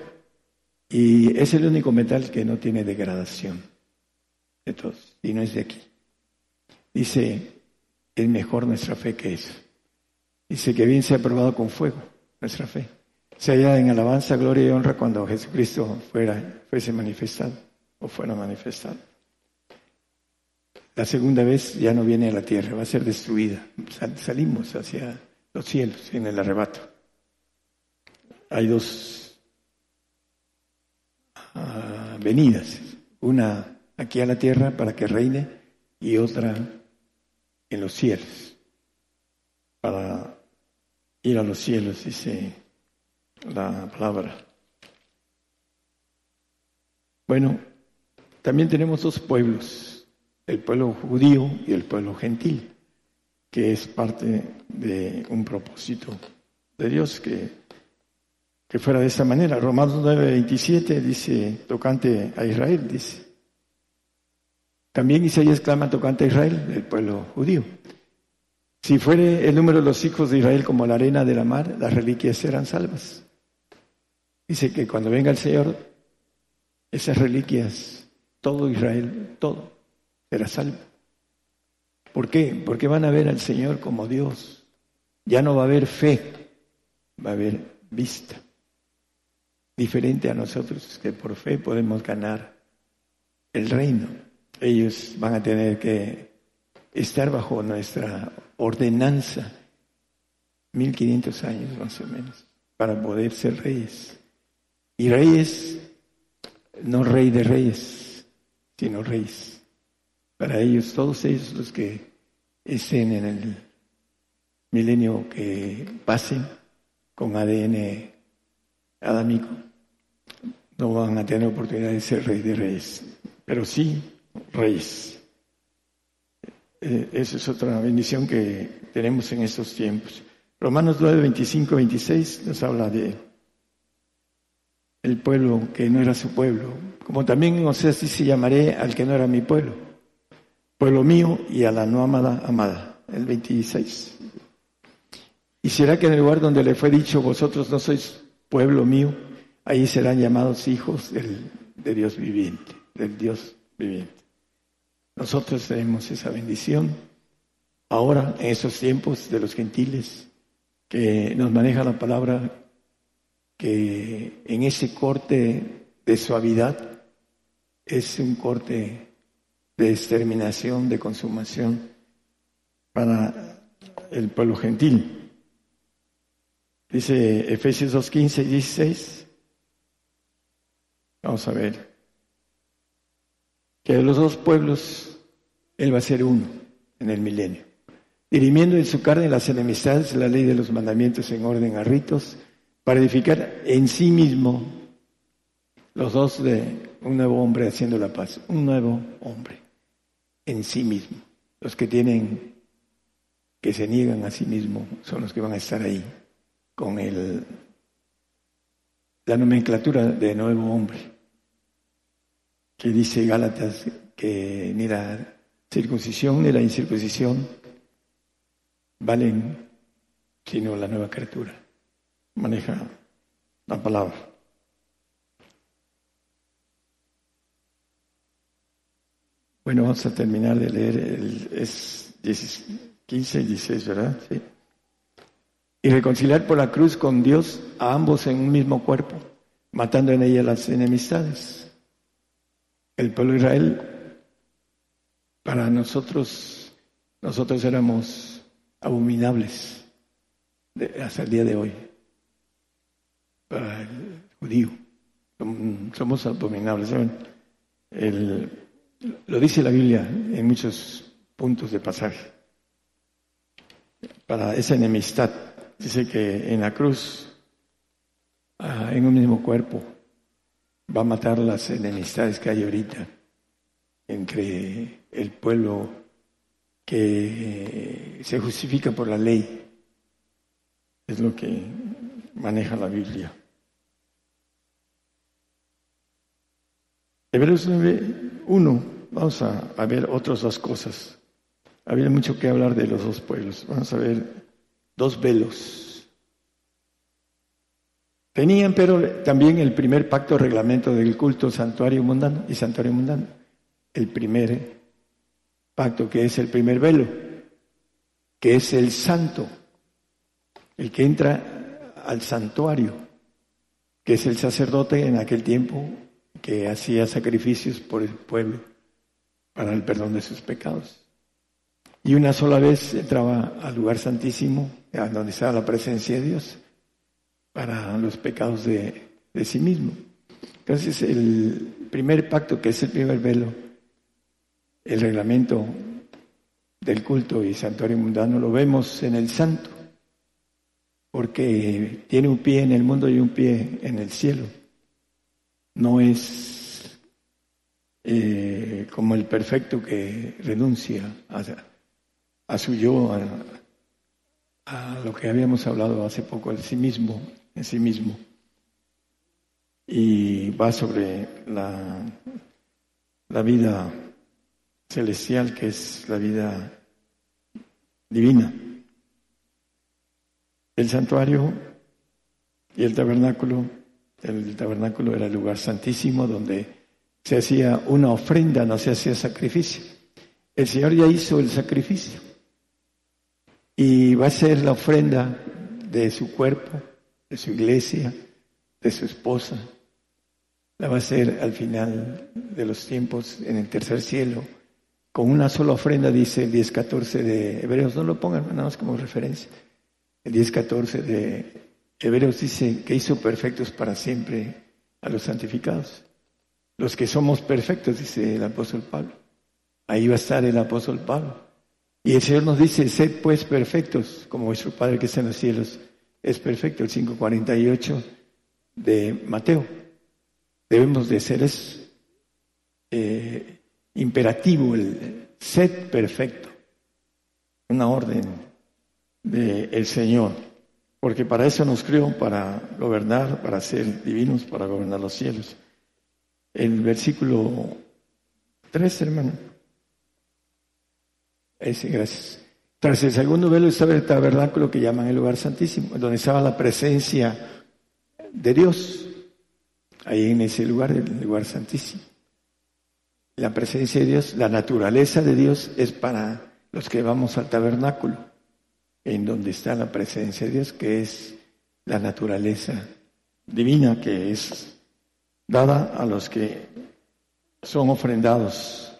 Y es el único metal que no tiene degradación de todos, y no es de aquí. Dice, es mejor nuestra fe que eso. Dice que bien se ha probado con fuego, nuestra fe se halla en alabanza, gloria y honra cuando Jesucristo fuera, fuese manifestado o fuera manifestado. La segunda vez ya no viene a la tierra, va a ser destruida. salimos hacia los cielos en el arrebato. Hay dos ah, venidas, una aquí a la tierra para que reine y otra en los cielos, para ir a los cielos, dice la palabra. Bueno, también tenemos dos pueblos, el pueblo judío y el pueblo gentil, que es parte de un propósito de Dios que, que fuera de esta manera. Romanos 9:27 dice, tocante a Israel, dice. También Isaías clama tocante a Israel, el pueblo judío. Si fuere el número de los hijos de Israel como la arena de la mar, las reliquias serán salvas. Dice que cuando venga el Señor, esas reliquias, todo Israel, todo, será salvo. ¿Por qué? Porque van a ver al Señor como Dios. Ya no va a haber fe, va a haber vista. Diferente a nosotros que por fe podemos ganar el reino. Ellos van a tener que estar bajo nuestra ordenanza, 1500 años más o menos, para poder ser reyes. Y reyes, no rey de reyes, sino reyes. Para ellos, todos ellos los que estén en el milenio que pasen con ADN adámico, no van a tener oportunidad de ser rey de reyes, pero sí reyes. Eh, esa es otra bendición que tenemos en estos tiempos. Romanos 9, 25, 26 nos habla de el pueblo que no era su pueblo, como también en Oseas dice, llamaré al que no era mi pueblo, pueblo mío y a la no amada amada, el 26. Y será que en el lugar donde le fue dicho, vosotros no sois pueblo mío, ahí serán llamados hijos del, de Dios viviente, del Dios viviente. Nosotros tenemos esa bendición ahora, en esos tiempos de los gentiles, que nos maneja la palabra que en ese corte de suavidad es un corte de exterminación, de consumación para el pueblo gentil. Dice Efesios 2, 15 y 16. Vamos a ver. Que de los dos pueblos Él va a ser uno en el milenio. Dirimiendo en su carne las enemistades, la ley de los mandamientos en orden a ritos para edificar en sí mismo los dos de un nuevo hombre haciendo la paz, un nuevo hombre. En sí mismo. Los que tienen, que se niegan a sí mismo, son los que van a estar ahí con el, la nomenclatura de nuevo hombre, que dice Gálatas que ni la circuncisión ni la incircuncisión valen sino la nueva criatura. Maneja la palabra. Bueno, vamos a terminar de leer el es 15 y 16, ¿verdad? Sí. Y reconciliar por la cruz con Dios a ambos en un mismo cuerpo, matando en ella las enemistades. El pueblo de Israel, para nosotros, nosotros éramos abominables hasta el día de hoy. Para el judío, somos abominables. Lo dice la Biblia en muchos puntos de pasaje. Para esa enemistad, dice que en la cruz, ah, en un mismo cuerpo, va a matar las enemistades que hay ahorita entre el pueblo que se justifica por la ley es lo que maneja la Biblia. Hebreos 9.1, vamos a, ver otras dos cosas. Había mucho que hablar de los dos pueblos. Vamos a ver dos velos. Tenían pero también el primer pacto reglamento del culto santuario mundano y santuario mundano. El primer pacto que es el primer velo, que es el santo el que entra al santuario, que es el sacerdote en aquel tiempo que hacía sacrificios por el pueblo para el perdón de sus pecados. Y una sola vez entraba al lugar santísimo, donde estaba la presencia de Dios, para los pecados de, de sí mismo. Entonces el primer pacto, que es el primer velo, el reglamento del culto y santuario mundano, lo vemos en el santo porque tiene un pie en el mundo y un pie en el cielo. No es eh, como el perfecto que renuncia a, su yo, a, lo que habíamos hablado hace poco, en sí mismo, en sí mismo. Y va sobre la, la vida celestial, que es la vida divina. El santuario y el tabernáculo, el tabernáculo era el lugar santísimo donde se hacía una ofrenda, no se hacía sacrificio. El Señor ya hizo el sacrificio y va a ser la ofrenda de su cuerpo, de su iglesia, de su esposa. La va a hacer al final de los tiempos en el tercer cielo, con una sola ofrenda, dice el 10-14 de Hebreos. No lo pongan nada más como referencia. El 10.14 de Hebreos dice que hizo perfectos para siempre a los santificados. Los que somos perfectos, dice el apóstol Pablo. Ahí va a estar el apóstol Pablo. Y el Señor nos dice, sed pues perfectos, como vuestro Padre que está en los cielos es perfecto, el 5.48 de Mateo. Debemos de ser es eh, imperativo el sed perfecto, una orden del Señor, porque para eso nos crió, para gobernar, para ser divinos, para gobernar los cielos. El versículo 3, hermano. Ese, gracias. Tras el segundo velo estaba el tabernáculo que llaman el lugar santísimo, donde estaba la presencia de Dios. Ahí en ese lugar, el lugar santísimo. La presencia de Dios, la naturaleza de Dios es para los que vamos al tabernáculo en donde está la presencia de Dios, que es la naturaleza divina que es dada a los que son ofrendados.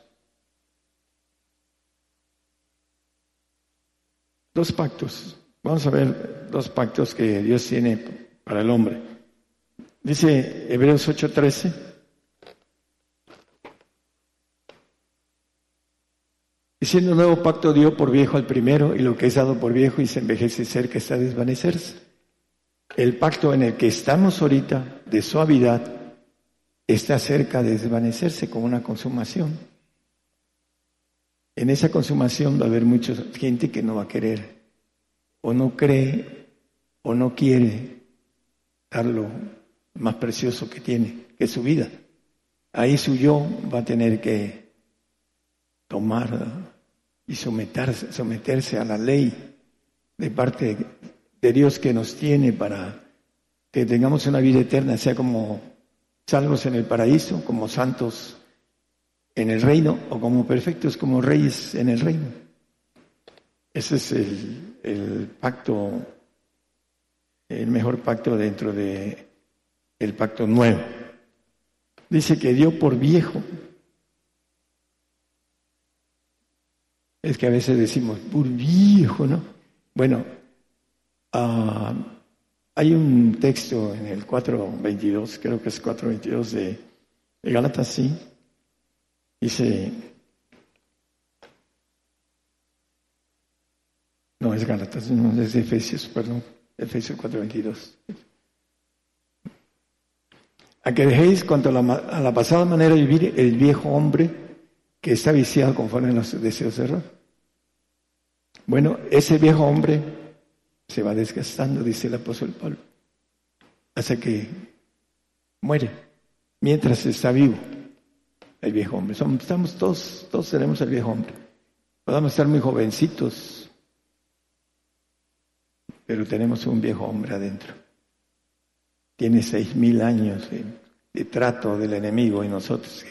Dos pactos. Vamos a ver dos pactos que Dios tiene para el hombre. Dice Hebreos 8:13. Y siendo nuevo pacto dio por viejo al primero, y lo que es dado por viejo y se envejece cerca está a desvanecerse. El pacto en el que estamos ahorita, de suavidad, está cerca de desvanecerse como una consumación. en esa consumación va a haber mucha gente que no va a querer, o no cree, o no quiere dar lo más precioso que tiene, que es su vida. Ahí su yo va a tener que tomar y someterse, someterse a la ley de parte de Dios que nos tiene para que tengamos una vida eterna, sea como salvos en el paraíso, como santos en el reino o como perfectos como reyes en el reino. Ese es el, pacto, el mejor pacto dentro de el pacto nuevo. Dice que dio por viejo. Es que a veces decimos, por viejo, ¿no? Bueno, uh, hay un texto en el 4.22, creo que es 4.22 de, de Gálatas, sí. Dice, no es Gálatas, no, es de Efesios, perdón, Efesios 4.22. A que dejéis cuanto a la, a la pasada manera de vivir el viejo hombre que está viciado conforme a los deseos de error. Bueno, ese viejo hombre se va desgastando, dice el apóstol Pablo, hasta que muere, mientras está vivo el viejo hombre. estamos todos, todos tenemos el viejo hombre. Podemos estar muy jovencitos, pero tenemos un viejo hombre adentro. Tiene seis mil años de, de trato del enemigo y nosotros,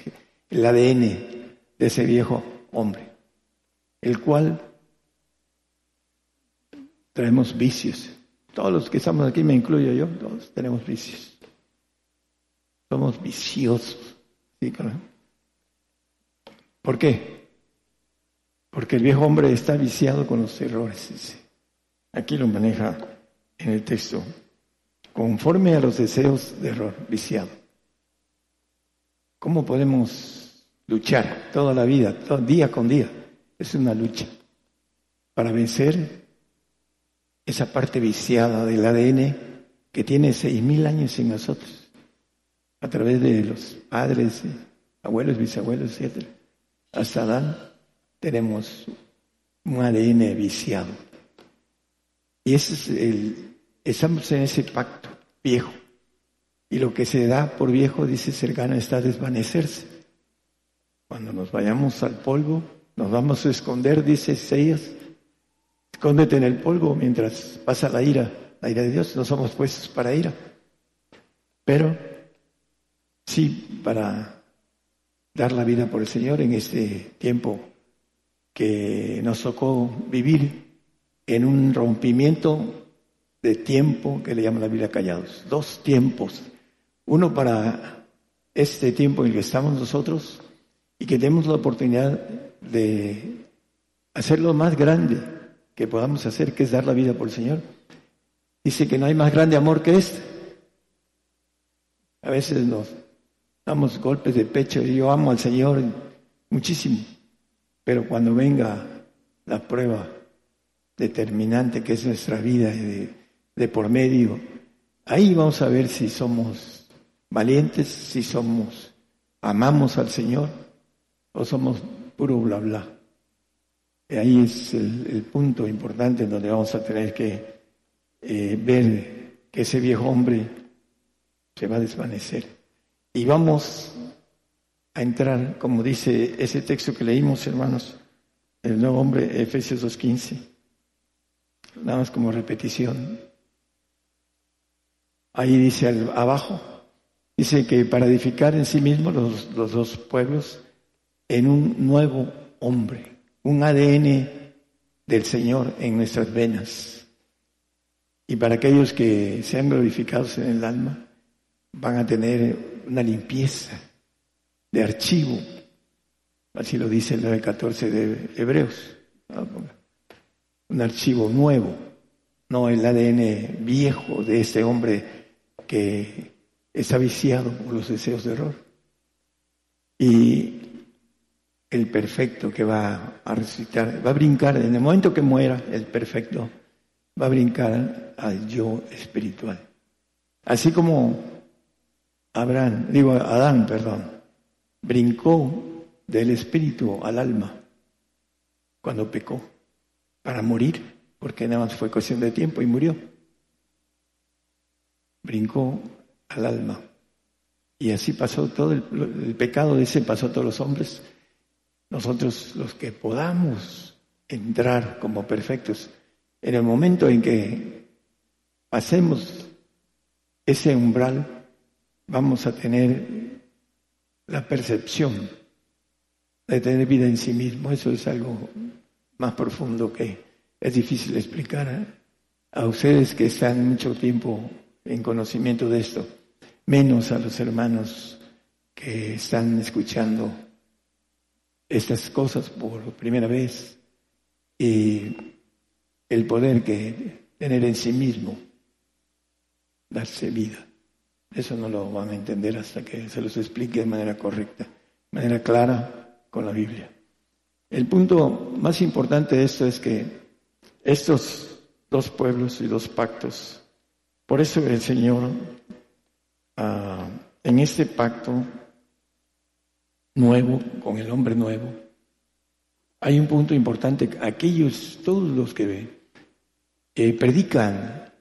el ADN de ese viejo hombre, el cual Traemos vicios. Todos los que estamos aquí, me incluyo yo, todos tenemos vicios. Somos viciosos. ¿Sí, ¿Por qué? Porque el viejo hombre está viciado con los errores. Aquí lo maneja en el texto. Conforme a los deseos de error, viciado. ¿Cómo podemos luchar toda la vida, todo, día con día? Es una lucha para vencer esa parte viciada del ADN que tiene seis mil años en nosotros, a través de los padres, abuelos, bisabuelos, etc. Hasta Adán tenemos un ADN viciado. Y ese es el, estamos en ese pacto viejo. Y lo que se da por viejo, dice cercano, está a desvanecerse. Cuando nos vayamos al polvo, nos vamos a esconder, dice Isaías, Escóndete en el polvo mientras pasa la ira, la ira de Dios. No somos puestos para ira, pero sí para dar la vida por el Señor en este tiempo que nos tocó vivir en un rompimiento de tiempo que le llama la Biblia callados. Dos tiempos. Uno para este tiempo en el que estamos nosotros y que tenemos la oportunidad de hacerlo más grande que podamos hacer, que es dar la vida por el Señor. Dice que no hay más grande amor que este. A veces nos damos golpes de pecho y yo amo al Señor muchísimo, pero cuando venga la prueba determinante que es nuestra vida de, de por medio, ahí vamos a ver si somos valientes, si somos, amamos al Señor o somos puro bla bla. Ahí es el, punto importante en donde vamos a tener que eh, ver que ese viejo hombre se va a desvanecer. Y vamos a entrar, como dice ese texto que leímos, hermanos, el nuevo hombre, Efesios 2.15, nada más como repetición. Ahí dice abajo, dice que para edificar en sí mismo los, los dos pueblos en un nuevo hombre un ADN del Señor en nuestras venas. Y para aquellos que sean glorificados en el alma, van a tener una limpieza de archivo. Así lo dice el 9.14 de Hebreos. Un archivo nuevo, no el ADN viejo de este hombre que está viciado por los deseos de error. Y el perfecto que va a resucitar, va a brincar, en el momento que muera el perfecto, va a brincar al yo espiritual. Así como Abraham, digo Adán, perdón, brincó del espíritu al alma cuando pecó, para morir, porque nada más fue cuestión de tiempo y murió. Brincó al alma. Y así pasó todo el, pecado de ese pasó a todos los hombres. Nosotros los que podamos entrar como perfectos, en el momento en que pasemos ese umbral, vamos a tener la percepción de tener vida en sí mismo. Eso es algo más profundo que es difícil explicar a ustedes que están mucho tiempo en conocimiento de esto, menos a los hermanos que están escuchando estas cosas por primera vez y el poder que tener en sí mismo, darse vida. Eso no lo van a entender hasta que se los explique de manera correcta, de manera clara con la Biblia. El punto más importante de esto es que estos dos pueblos y dos pactos, por eso el Señor ah, en este pacto nuevo, con el hombre nuevo, hay un punto importante. Aquellos, todos los que eh, predican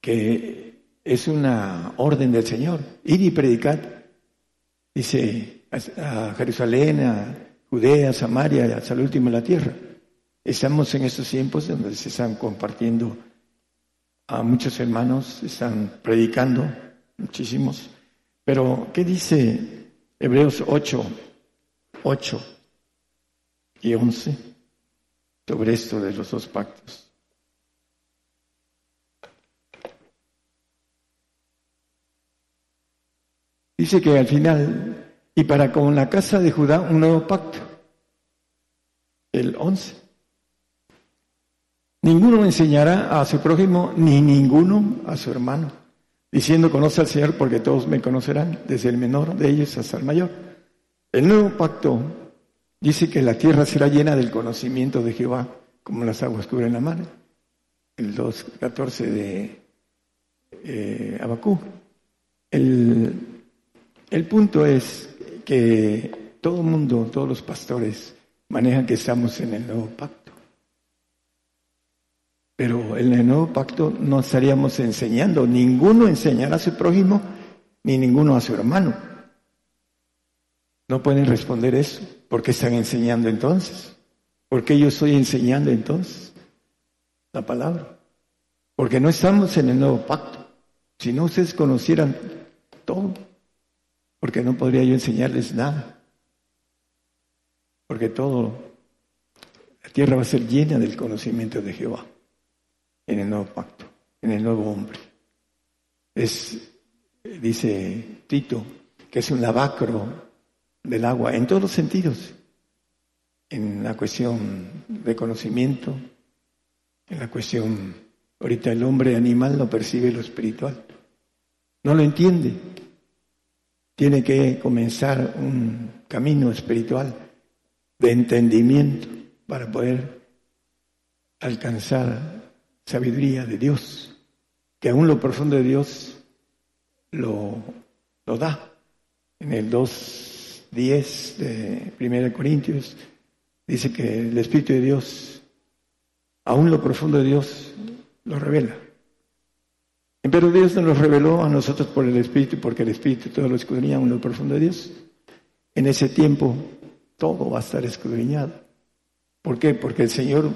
que es una orden del Señor, ir y predicar, dice a Jerusalén, a Judea, Samaria, hasta el último de la tierra. Estamos en estos tiempos donde se están compartiendo a muchos hermanos, están predicando, muchísimos. Pero, ¿qué dice Hebreos 8, 8 y 11 sobre esto de los dos pactos? Dice que al final, y para con la casa de Judá, un nuevo pacto. El 11. Ninguno enseñará a su prójimo, ni ninguno a su hermano, diciendo, conoce al Señor porque todos me conocerán, desde el menor de ellos hasta el mayor. El nuevo pacto dice que la tierra será llena del conocimiento de Jehová, como las aguas cubren la mar. El 2.14 de eh, Abacú. El el punto es que todo el mundo, todos los pastores manejan que estamos en el nuevo pacto. Pero en el nuevo pacto no estaríamos enseñando, ninguno enseñará a su prójimo, ni ninguno a su hermano. No pueden responder eso. ¿Por qué están enseñando entonces? ¿Por qué yo estoy enseñando entonces la palabra? Porque no estamos en el nuevo pacto. Si no ustedes conocieran todo, porque no podría yo enseñarles nada. Porque todo, la tierra va a ser llena del conocimiento de Jehová en el nuevo pacto, en el nuevo hombre. Es, dice Tito, que es un lavacro del agua en todos los sentidos, en la cuestión de conocimiento, en la cuestión, ahorita el hombre animal no percibe lo espiritual, no lo entiende, tiene que comenzar un camino espiritual de entendimiento para poder alcanzar sabiduría de Dios, que aún lo profundo de Dios lo, lo da. En el 2.10 de 1 Corintios dice que el Espíritu de Dios, aún lo profundo de Dios, lo revela. Pero Dios nos reveló a nosotros por el Espíritu, porque el Espíritu todo lo escudriña en lo profundo de Dios. En ese tiempo todo va a estar escudriñado. ¿Por qué? Porque el Señor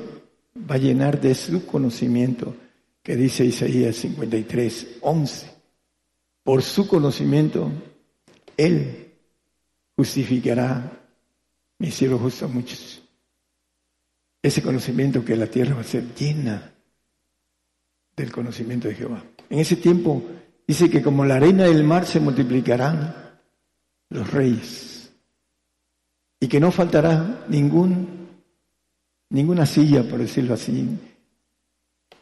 va a llenar de su conocimiento, que dice Isaías 53, 11. Por su conocimiento, Él justificará mi cielo justo a muchos. Ese conocimiento que la tierra va a ser llena del conocimiento de Jehová. En ese tiempo dice que como la arena del mar se multiplicarán los reyes y que no faltará ningún, ninguna silla, por decirlo así,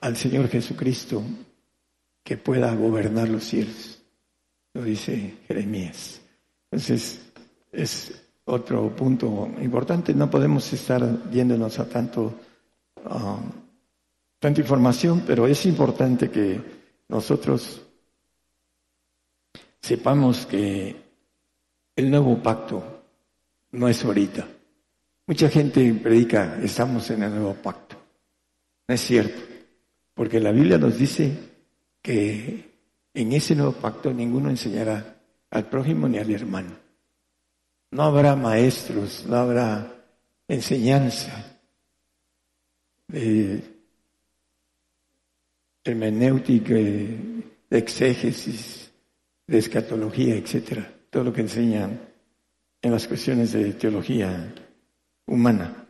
al Señor Jesucristo que pueda gobernar los cielos. Lo dice Jeremías. Entonces, es otro punto importante. No podemos estar yéndonos a tanto, tanta información, pero es importante que nosotros sepamos que el nuevo pacto no es ahorita, Mucha gente predica, estamos en el nuevo pacto. No es cierto, porque la Biblia nos dice que en ese nuevo pacto ninguno enseñará al prójimo ni al hermano. No habrá maestros, no habrá enseñanza de hermenéutica, de exégesis, de escatología, etcétera, todo lo que enseñan en las cuestiones de teología humana.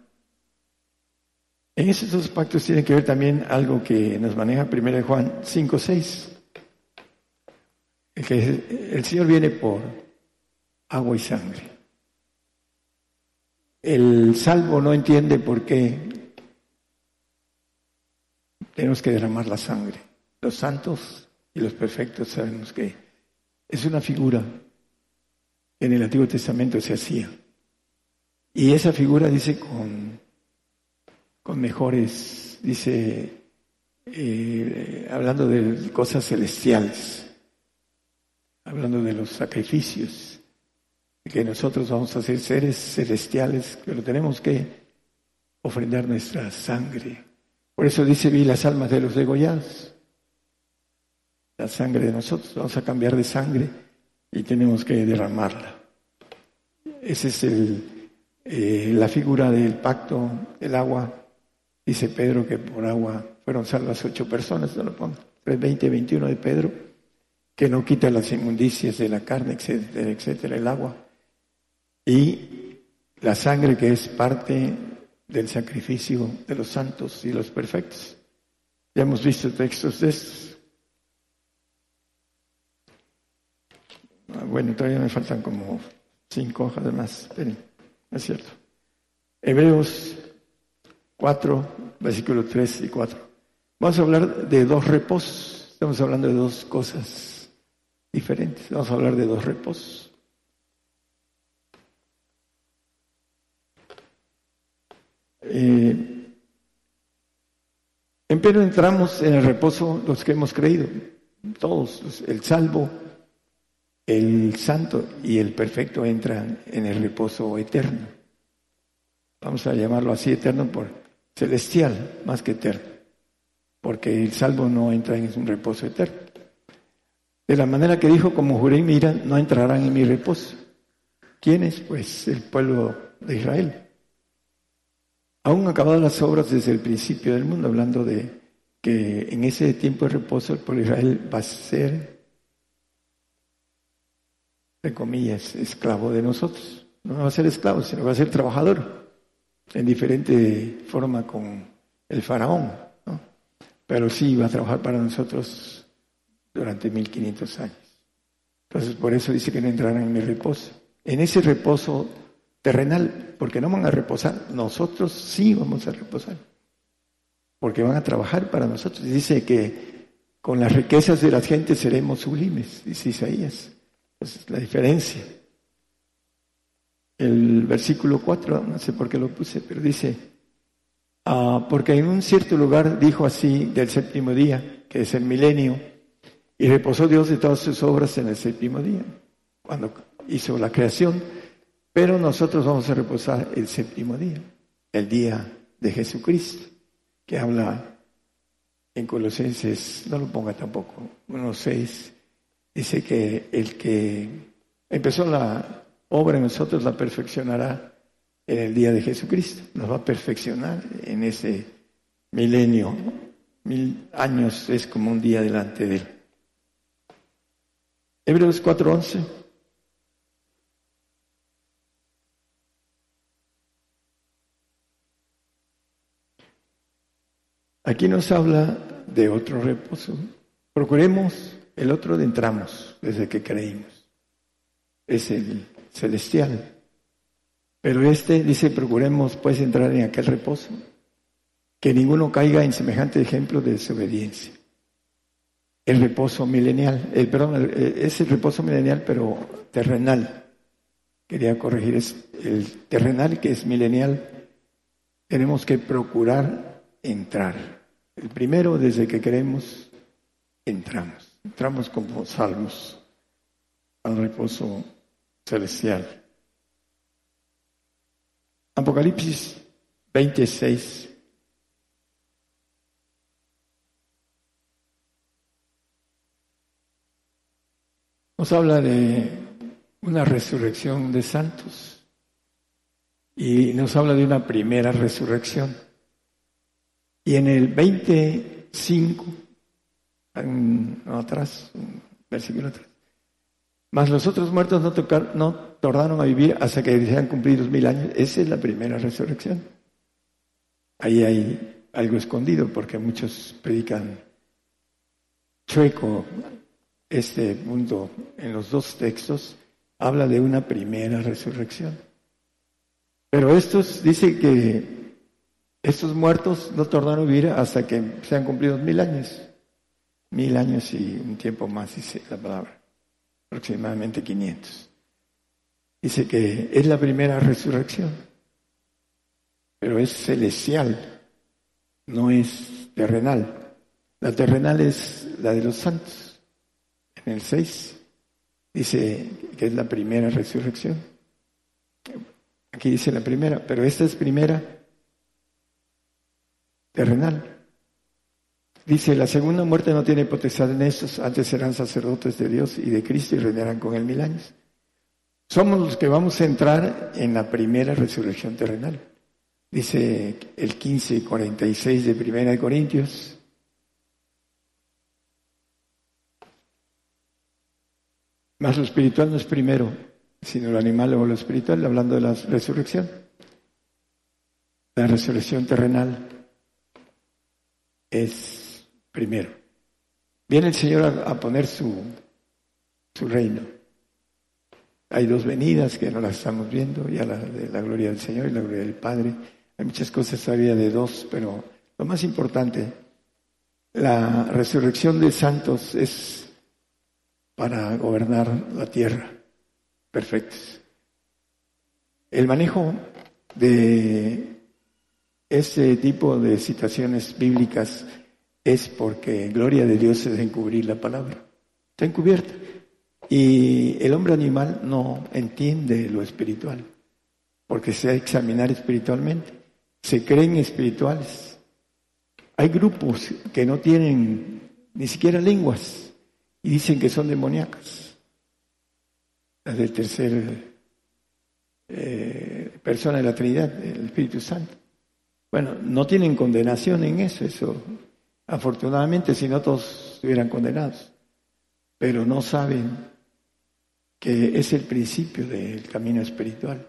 En esos dos pactos tiene que ver también algo que nos maneja 1 Juan 5, 6. Que el Señor viene por agua y sangre. El salvo no entiende por qué tenemos que derramar la sangre. Los santos y los perfectos sabemos que es una figura que en el Antiguo Testamento se hacía. Y esa figura dice con, con mejores, dice, eh, hablando de cosas celestiales, hablando de los sacrificios, que nosotros vamos a ser seres celestiales, pero tenemos que ofrendar nuestra sangre. Por eso dice, vi las almas de los degollados, la sangre de nosotros, vamos a cambiar de sangre y tenemos que derramarla. Ese es el, eh, la figura del pacto del agua, dice Pedro que por agua fueron salvas ocho personas, no lo pongo, 20, 21 de Pedro, que no quita las inmundicias de la carne, etcétera, etcétera, el agua. Y la sangre que es parte del sacrificio de los santos y los perfectos. Ya hemos visto textos de estos. Ah, bueno, todavía me faltan como cinco hojas más. Es cierto. Hebreos 4, versículos 3 y 4. Vamos a hablar de dos reposos. Estamos hablando de dos cosas diferentes. Vamos a hablar de dos reposos. Eh, en Pedro entramos en el reposo los que hemos creído, todos, el salvo, el santo y el perfecto entran en el reposo eterno. Vamos a llamarlo así eterno por celestial más que eterno, porque el salvo no entra en un reposo eterno. De la manera que dijo, como juré y mira, no entrarán en mi reposo. ¿Quiénes? Pues el pueblo de Israel. Aún acabadas las obras desde el principio del mundo, hablando de que en ese tiempo de reposo el pueblo de Israel va a ser de comillas, esclavo de nosotros. No va a ser esclavo, sino va a ser trabajador, en diferente forma con el faraón. Pero sí va a trabajar para nosotros durante 1500 años. Entonces, por eso dice que no entrarán en mi reposo. En ese reposo terrenal, porque no van a reposar, nosotros sí vamos a reposar. Porque van a trabajar para nosotros. Dice que con las riquezas de las gentes seremos sublimes, dice Isaías. Esa es la diferencia. El versículo 4, no sé por qué lo puse, pero dice, ah, porque en un cierto lugar dijo así del séptimo día, que es el milenio, y reposó Dios de todas sus obras en el séptimo día, cuando hizo la creación, pero nosotros vamos a reposar el séptimo día, el día de Jesucristo, que habla en Colosenses, no lo ponga tampoco, unos seis, dice que el que empezó la obra en nosotros la perfeccionará en el día de Jesucristo. Nos va a perfeccionar en ese milenio. Mil años es como un día delante de él. Hebreos 4:11. Aquí nos habla de otro reposo. Procuremos el otro de entramos desde que creímos. Es el celestial. Pero este dice, procuremos pues entrar en aquel reposo, que ninguno caiga en semejante ejemplo de desobediencia. El reposo milenial, el, perdón, es el reposo milenial, pero terrenal. Quería corregir, es el terrenal que es milenial. Tenemos que procurar entrar. El primero, desde que creemos, entramos. Entramos como salvos al reposo celestial. Apocalipsis 26. Nos habla de una resurrección de santos y nos habla de una primera resurrección. Y en el 25, atrás, versículo atrás, mas los otros muertos no, tocar, no tornaron a vivir hasta que sean cumplidos mil años. Esa es la primera resurrección. Ahí hay algo escondido porque muchos predican chueco este punto en los dos textos. Habla de una primera resurrección. Pero estos dice que estos muertos no tornaron a vivir hasta que sean cumplidos mil años. Mil años y un tiempo más, dice la palabra aproximadamente 500. Dice que es la primera resurrección, pero es celestial, no es terrenal. La terrenal es la de los santos. En el 6 dice que es la primera resurrección. Aquí dice la primera, pero esta es primera terrenal. Dice, la segunda muerte no tiene potestad en estos, antes serán sacerdotes de Dios y de Cristo y reinarán con él mil años. Somos los que vamos a entrar en la primera resurrección terrenal. Dice el 1546 de Primera de Corintios. Más lo espiritual no es primero, sino lo animal o lo espiritual, hablando de la resurrección. La resurrección terrenal es primero. Viene el Señor a, poner su, su reino. Hay dos venidas que no las estamos viendo, ya la de la gloria del Señor y la gloria del Padre. Hay muchas cosas todavía de dos, pero lo más importante, la resurrección de santos es para gobernar la tierra, perfectos. El manejo de este tipo de situaciones bíblicas es porque gloria de Dios es encubrir la palabra. Está encubierta. Y el hombre animal no entiende lo espiritual, porque se ha examinar espiritualmente. Se creen espirituales. Hay grupos que no tienen ni siquiera lenguas y dicen que son demoníacas. Las del tercer eh, persona de la Trinidad, el Espíritu Santo. Bueno, no tienen condenación en eso, eso Afortunadamente, si no todos estuvieran condenados, pero no saben que es el principio del camino espiritual.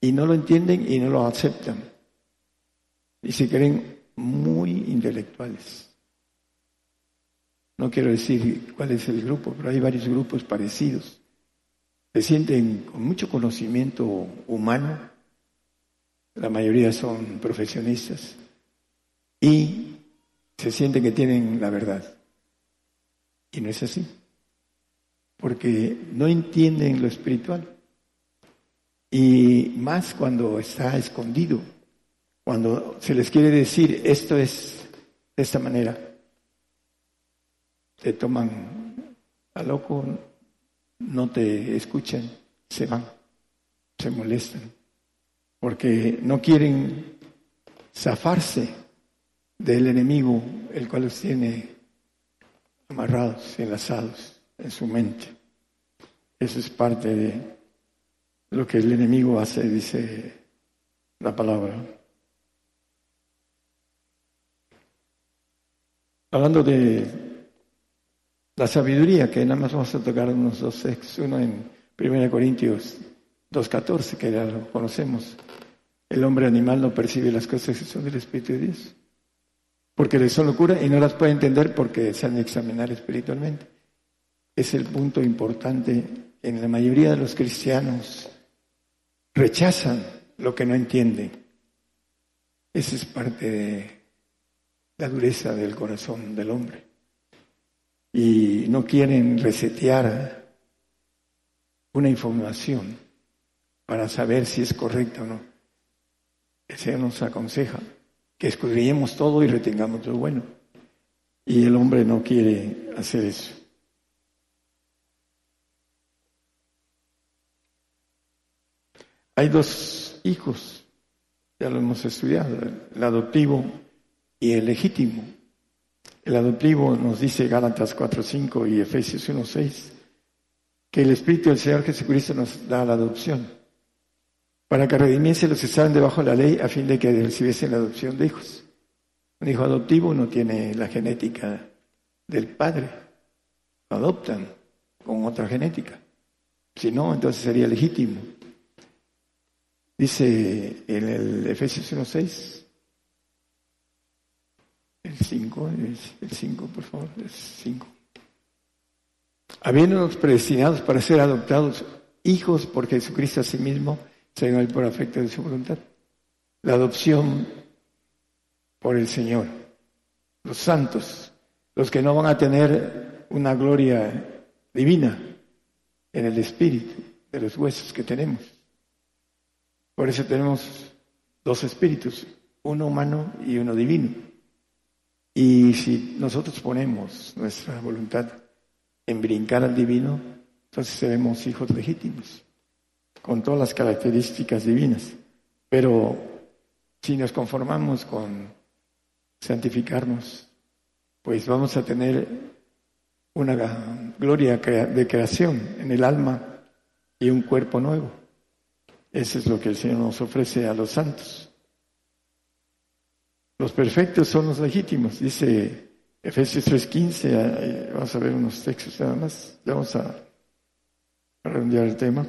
Y no lo entienden y no lo aceptan. Y se creen muy intelectuales. No quiero decir cuál es el grupo, pero hay varios grupos parecidos. Se sienten con mucho conocimiento humano, la mayoría son profesionistas, y se sienten que tienen la verdad. Y no es así, porque no entienden lo espiritual. Y más cuando está escondido, cuando se les quiere decir esto es de esta manera, te toman a loco, no te escuchan, se van, se molestan, porque no quieren zafarse del enemigo, el cual los tiene amarrados enlazados en su mente. Eso es parte de lo que el enemigo hace, dice la palabra. Hablando de la sabiduría, que nada más vamos a tocar unos dos textos, uno en 1 Corintios 2.14, que ya lo conocemos. El hombre animal no percibe las cosas que son del Espíritu de Dios porque les son locura y no las puede entender porque se han de examinar espiritualmente. Es el punto importante. En la mayoría de los cristianos rechazan lo que no entienden. Esa es parte de la dureza del corazón del hombre. Y no quieren resetear una información para saber si es correcta o no. El Señor nos aconseja que escudriñemos todo y retengamos lo bueno. Y el hombre no quiere hacer eso. Hay dos hijos. Ya lo hemos estudiado, el adoptivo y el legítimo. El adoptivo nos dice Gálatas 4.5 y Efesios 1.6 que el Espíritu del Señor Jesucristo nos da la adopción para que redimiese los que estaban debajo de la ley a fin de que recibiesen la adopción de hijos. Un hijo adoptivo no tiene la genética del padre, lo adoptan con otra genética. Si no, entonces sería legítimo. Dice en el Efesios 1.6, el 5, el 5, por favor, el 5. Habiéndonos predestinados para ser adoptados hijos por Jesucristo a sí mismo, el por afecto de su voluntad. La adopción por el Señor. Los santos, los que no van a tener una gloria divina en el espíritu de los huesos que tenemos. Por eso tenemos dos espíritus, uno humano y uno divino. Y si nosotros ponemos nuestra voluntad en brincar al divino, entonces seremos hijos legítimos, con todas las características divinas. Pero si nos conformamos con santificarnos, pues vamos a tener una gloria de creación en el alma y un cuerpo nuevo. Eso es lo que el Señor nos ofrece a los santos. Los perfectos son los legítimos, dice Efesios 3.15. Vamos a ver unos textos nada más. Vamos a redondear el tema.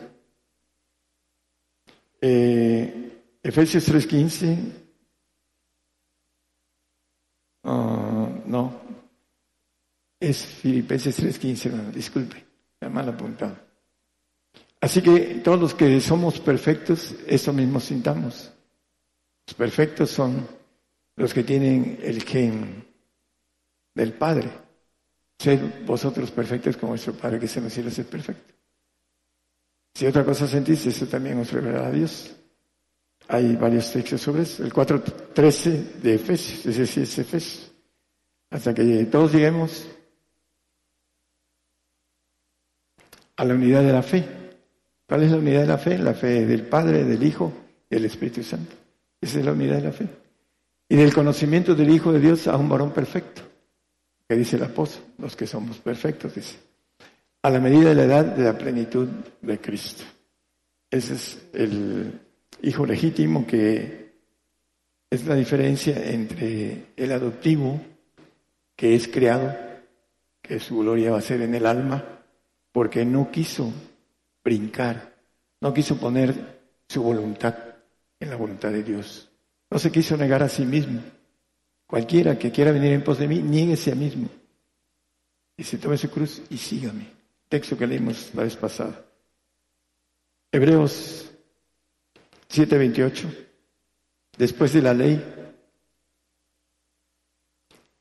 Eh, Efesios 3.15. Ah, no, es Filipenses 3.15, disculpe, me mal apuntado. Así que todos los que somos perfectos, eso mismo sintamos. Los perfectos son los que tienen el gen del Padre. Sed vosotros perfectos como vuestro Padre que se en los cielos es perfecto. Si otra cosa sentís, eso también os revelará a Dios. Hay varios textos sobre eso. El 4.13 de Efesios, ese sí es Efesios. Hasta que todos lleguemos a la unidad de la fe. ¿Cuál es la unidad de la fe? La fe del Padre, del Hijo y del Espíritu Santo. Esa es la unidad de la fe. Y del conocimiento del Hijo de Dios a un varón perfecto. Que dice el apóstol, los que somos perfectos, dice. A la medida de la edad de la plenitud de Cristo. Ese es el hijo legítimo que es la diferencia entre el adoptivo, que es creado, que su gloria va a ser en el alma, porque no quiso brincar, no quiso poner su voluntad en la voluntad de Dios, no se quiso negar a sí mismo. Cualquiera que quiera venir en pos de mí, nieguese a mismo. Y se tome su cruz y sígame. Texto que leímos la vez pasada. Hebreos 7:28. Después de la ley.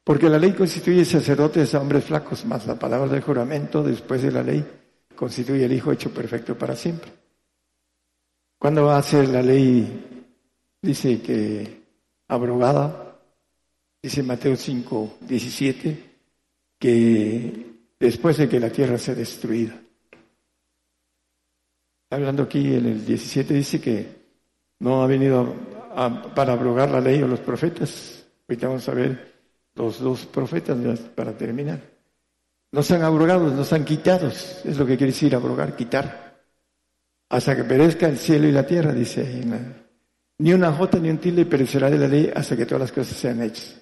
Porque la ley constituye sacerdotes a hombres flacos, más la palabra del juramento después de la ley constituye el Hijo hecho perfecto para siempre. ¿Cuándo va a ser la ley? Dice que abrogada, dice Mateo 5, 17, que después de que la tierra sea destruida. Hablando aquí en el 17 dice que no ha venido para abrogar la ley o los profetas. Ahorita vamos a ver los dos profetas para terminar. No sean abrogados, no sean quitados. Es lo que quiere decir abrogar, quitar. Hasta que perezca el cielo y la tierra, dice ahí. Ni una jota ni un tilde perecerá de la ley hasta que todas las cosas sean hechas.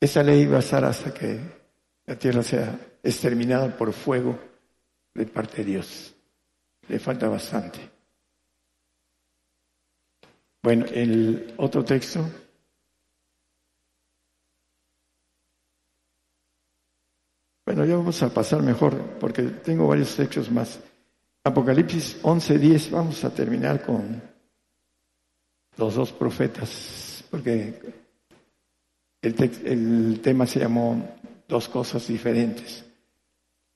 Esa ley va a estar hasta que la tierra sea exterminada por fuego de parte de Dios. Le falta bastante. Bueno, el otro texto Bueno, ya vamos a pasar mejor, porque tengo varios textos más. Apocalipsis 11:10, vamos a terminar con los dos profetas, porque el, el tema se llamó Dos cosas diferentes.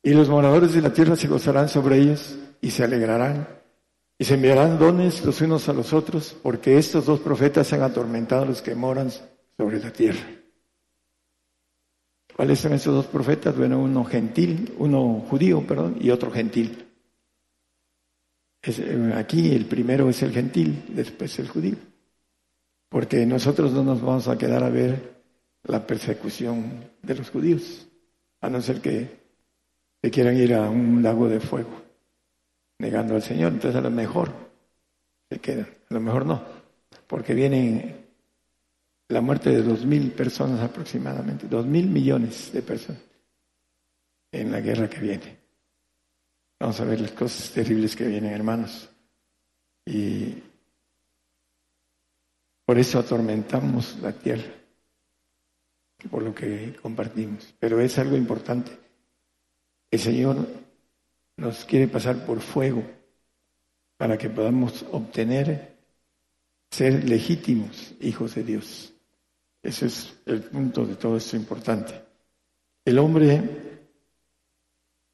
Y los moradores de la tierra se gozarán sobre ellos y se alegrarán y se enviarán dones los unos a los otros, porque estos dos profetas han atormentado a los que moran sobre la tierra. ¿Cuáles son esos dos profetas? Bueno, uno gentil, uno judío, perdón, y otro gentil. Eh, aquí el primero es el gentil, después el judío. Porque nosotros no nos vamos a quedar a ver la persecución de los judíos, a no ser que, que quieran ir a un lago de fuego, negando al Señor. Entonces a lo mejor se quedan, a lo mejor no, porque viene la muerte de dos mil personas aproximadamente, dos mil millones de personas en la guerra que viene. Vamos a ver las cosas terribles que vienen, hermanos. Y por eso atormentamos la tierra, por lo que compartimos. Pero es algo importante. El Señor nos quiere pasar por fuego para que podamos obtener ser legítimos hijos de Dios. Ese es el punto de todo esto importante. El hombre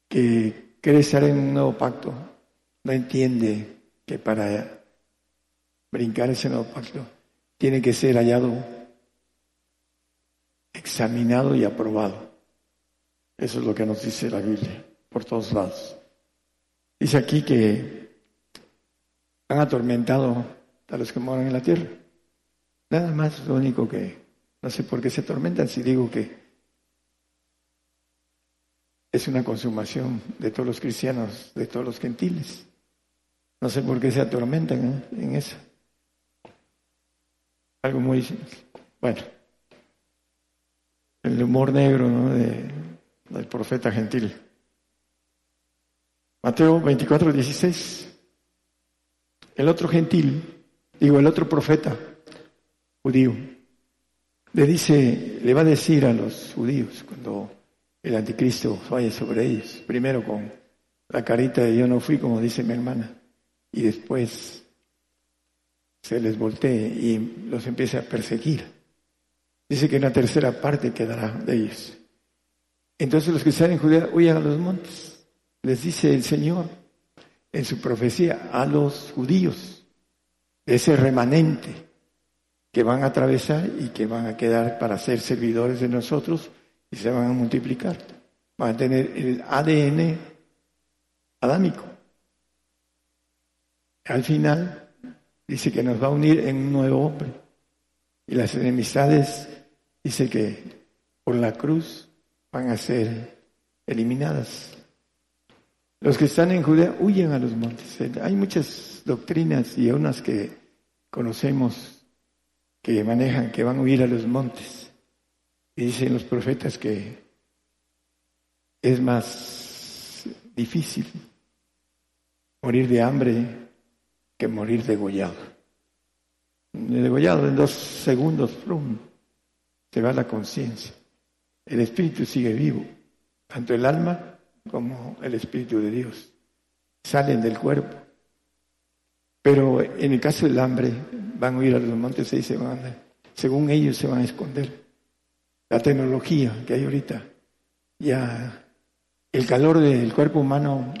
que quiere estar en un nuevo pacto no entiende que para brincar ese nuevo pacto tiene que ser hallado, examinado y aprobado. Eso es lo que nos dice la Biblia por todos lados. Dice aquí que han atormentado a los que moran en la tierra. Nada más lo único que no sé por qué se atormentan si digo que es una consumación de todos los cristianos, de todos los gentiles. No sé por qué se atormentan en eso. Algo muy... Bueno, el humor negro del profeta gentil. Mateo 24, 16. El otro gentil, digo, el otro profeta judío, le dice, le va a decir a los judíos cuando el anticristo vaya sobre ellos, primero con la carita de yo no fui, como dice mi hermana, y después se les voltee y los empiece a perseguir. Dice que una tercera parte quedará de ellos. Entonces los que están en Judea huyan a los montes. Les dice el Señor en su profecía a los judíos, ese remanente que van a atravesar y que van a quedar para ser servidores de nosotros y se van a multiplicar. Van a tener el ADN adámico. Al final dice que nos va a unir en un nuevo hombre. Y las enemistades dice que por la cruz van a ser eliminadas. Los que están en Judea huyen a los montes. Hay muchas doctrinas y unas que conocemos que manejan, que van a huir a los montes. Y dicen los profetas que es más difícil morir de hambre que morir degollado. Degollado en dos segundos, se va la conciencia. El espíritu sigue vivo, tanto el alma como el espíritu de Dios. Salen del cuerpo. Pero en el caso del hambre, van a huir a los montes y se van a, según ellos se van a esconder. La tecnología que hay ahorita, ya el calor del cuerpo humano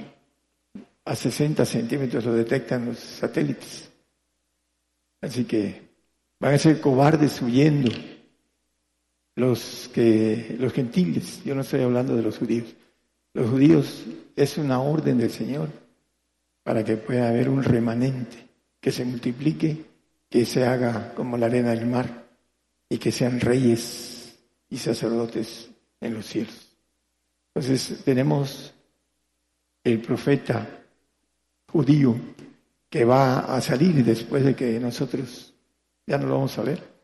a 60 centímetros lo detectan los satélites. Así que van a ser cobardes huyendo los que los gentiles, yo no estoy hablando de los judíos. Los judíos es una orden del Señor para que pueda haber un remanente que se multiplique que se haga como la arena del mar y que sean reyes y sacerdotes en los cielos. Entonces tenemos el profeta judío que va a salir después de que nosotros ya no lo vamos a ver,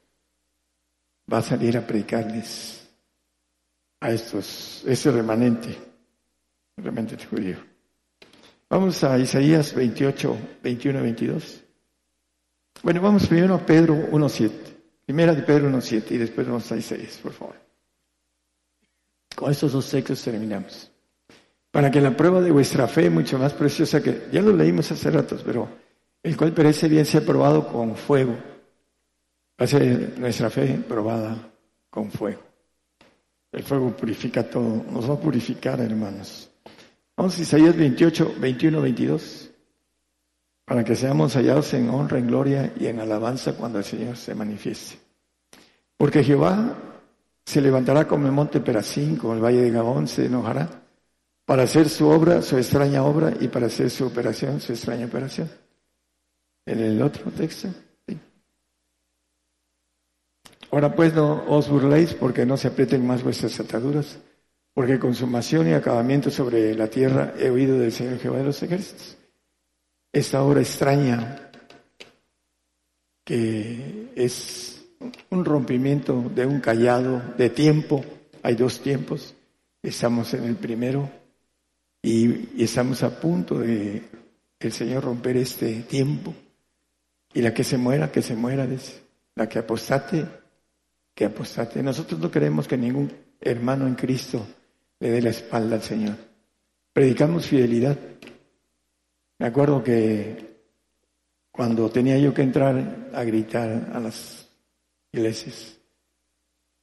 va a salir a predicarles a estos, ese remanente, remanente judío. Vamos a Isaías 28, 21, 22. Bueno, vamos primero a Pedro 1.7. Primera de Pedro 1.7 y después vamos a Isaías, por favor. Con estos dos textos terminamos. Para que la prueba de vuestra fe, mucho más preciosa que, ya lo leímos hace ratos, pero el cual parece bien sea probado con fuego. Ser nuestra fe probada con fuego. El fuego purifica todo, nos va a purificar, hermanos. Vamos a Isaías 28, 21, 22 para que seamos hallados en honra, en gloria y en alabanza cuando el Señor se manifieste. Porque Jehová se levantará como el monte Perasín, como el valle de Gabón, se enojará para hacer su obra, su extraña obra, y para hacer su operación, su extraña operación. En el otro texto. Ahora pues no os burléis porque no se aprieten más vuestras ataduras, porque consumación y acabamiento sobre la tierra he oído del Señor Jehová de los ejércitos. Esta obra extraña que es un rompimiento de un callado de tiempo, hay dos tiempos, estamos en el primero y, estamos a punto de el Señor romper este tiempo. Y la que se muera, que se muera, la que apostate, que apostate. Nosotros no queremos que ningún hermano en Cristo le dé la espalda al Señor. Predicamos fidelidad. Me acuerdo que cuando tenía yo que entrar a gritar a las iglesias,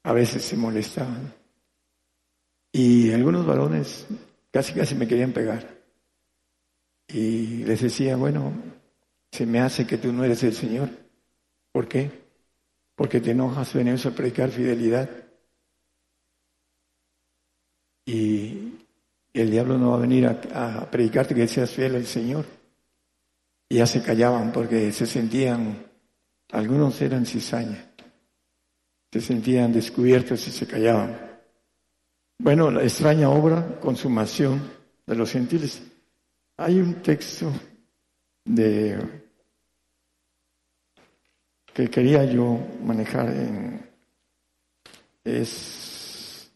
a veces se molestaban. Y algunos varones casi casi me querían pegar. Y les decía, bueno, se me hace que tú no eres el Señor. ¿Por qué? Porque te enojas, venimos a predicar fidelidad. Y el diablo no va a venir a, predicarte que seas fiel al Señor. Y ya se callaban porque se sentían, algunos eran cizaña, se sentían descubiertos y se callaban. Bueno, la extraña obra, consumación de los gentiles. Hay un texto de que quería yo manejar en es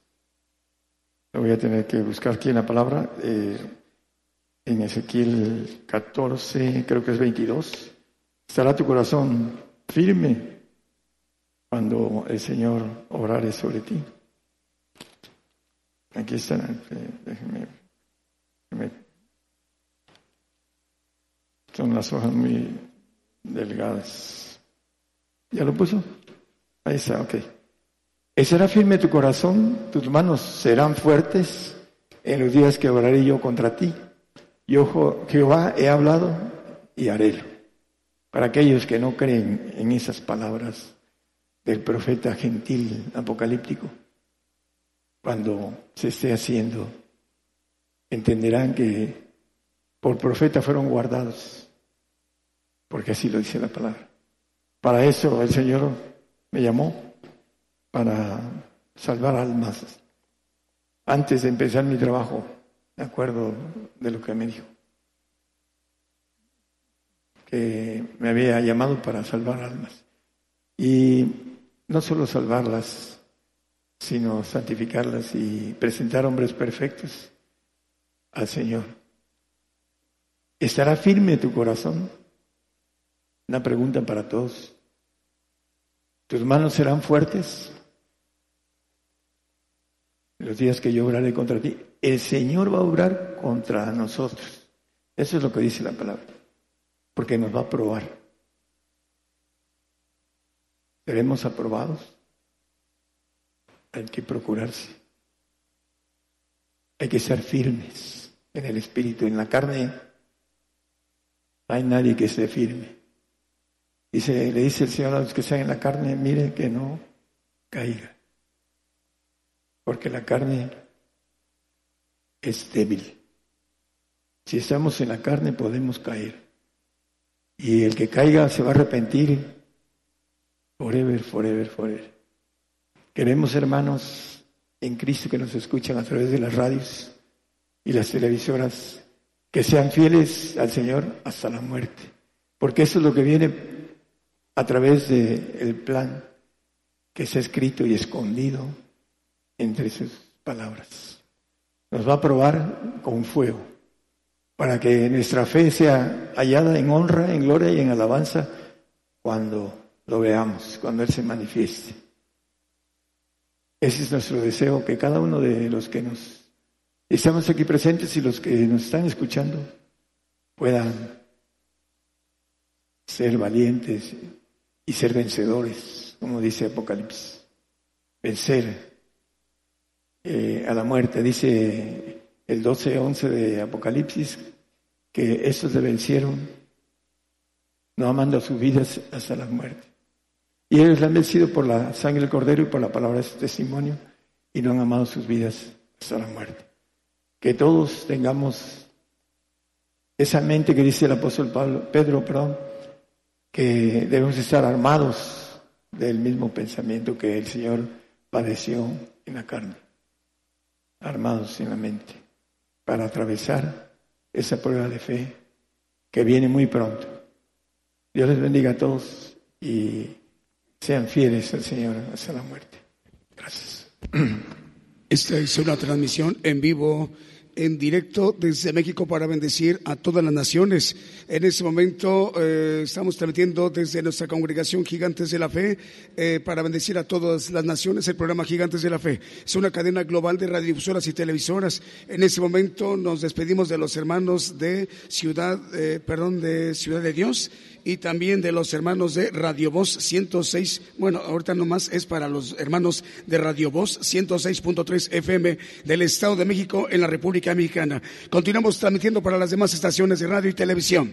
voy a tener que buscar aquí en la palabra eh, en Ezequiel 14 creo que es 22 estará tu corazón firme cuando el Señor obrare sobre ti. Aquí está, déjeme, son las hojas muy delgadas. ¿Ya lo puso? Ahí está, ok. ¿Será firme tu corazón? ¿Tus manos serán fuertes en los días que oraré yo contra ti? Yo, Jehová, he hablado y haré. Para aquellos que no creen en esas palabras del profeta gentil apocalíptico, cuando se esté haciendo, entenderán que por profeta fueron guardados, porque así lo dice la palabra. Para eso el Señor me llamó, para salvar almas. Antes de empezar mi trabajo, me acuerdo de lo que me dijo, que me había llamado para salvar almas. Y no solo salvarlas, sino santificarlas y presentar hombres perfectos al Señor. ¿Estará firme tu corazón? Una pregunta para todos. ¿Tus manos serán fuertes? Los días que yo obraré contra ti, el Señor va a obrar contra nosotros. Eso es lo que dice la palabra, porque nos va a probar. ¿Seremos aprobados? hay que procurarse. Hay que ser firmes en el espíritu. En la carne no hay nadie que esté firme. Dice, le dice el Señor a los que están en la carne, mire que no caiga. Porque la carne es débil. Si estamos en la carne podemos caer. Y el que caiga se va a arrepentir forever, forever, forever. Queremos, hermanos, en Cristo que nos escuchan a través de las radios y las televisoras, que sean fieles al Señor hasta la muerte. Porque eso es lo que viene a través del plan que se ha escrito y escondido entre sus palabras. Nos va a probar con fuego para que nuestra fe sea hallada en honra, en gloria y en alabanza cuando lo veamos, cuando Él se manifieste. Ese es nuestro deseo, que cada uno de los que nos estamos aquí presentes y los que nos están escuchando puedan ser valientes y ser vencedores, como dice Apocalipsis. Vencer eh, a la muerte. Dice el 12-11 de Apocalipsis que estos le vencieron no amando sus vidas hasta la muerte. Y ellos le han vencido por la sangre del cordero y por la palabra de su testimonio y no han amado sus vidas hasta la muerte. que todos tengamos esa mente que dice el apóstol Pablo, Pedro, perdón, que debemos estar armados del mismo pensamiento que el Señor padeció en la carne, armados en la mente, para atravesar esa prueba de fe que viene muy pronto. Dios les bendiga a todos y sean fieles al Señor hasta la muerte. Gracias. Esta es una transmisión en vivo en directo desde México para bendecir a todas las naciones. En este momento eh, estamos transmitiendo desde nuestra congregación Gigantes de la Fe eh, para bendecir a todas las naciones el programa Gigantes de la Fe. Es una cadena global de radiodifusoras y televisoras. En este momento nos despedimos de los hermanos de Ciudad, eh, perdón, de Ciudad de Dios y también de los hermanos de Radio Voz 106. Bueno, ahorita nomás es para los hermanos de Radio Voz 106.3 FM del Estado de México en la República Mexicana. Continuamos transmitiendo para las demás estaciones de radio y televisión.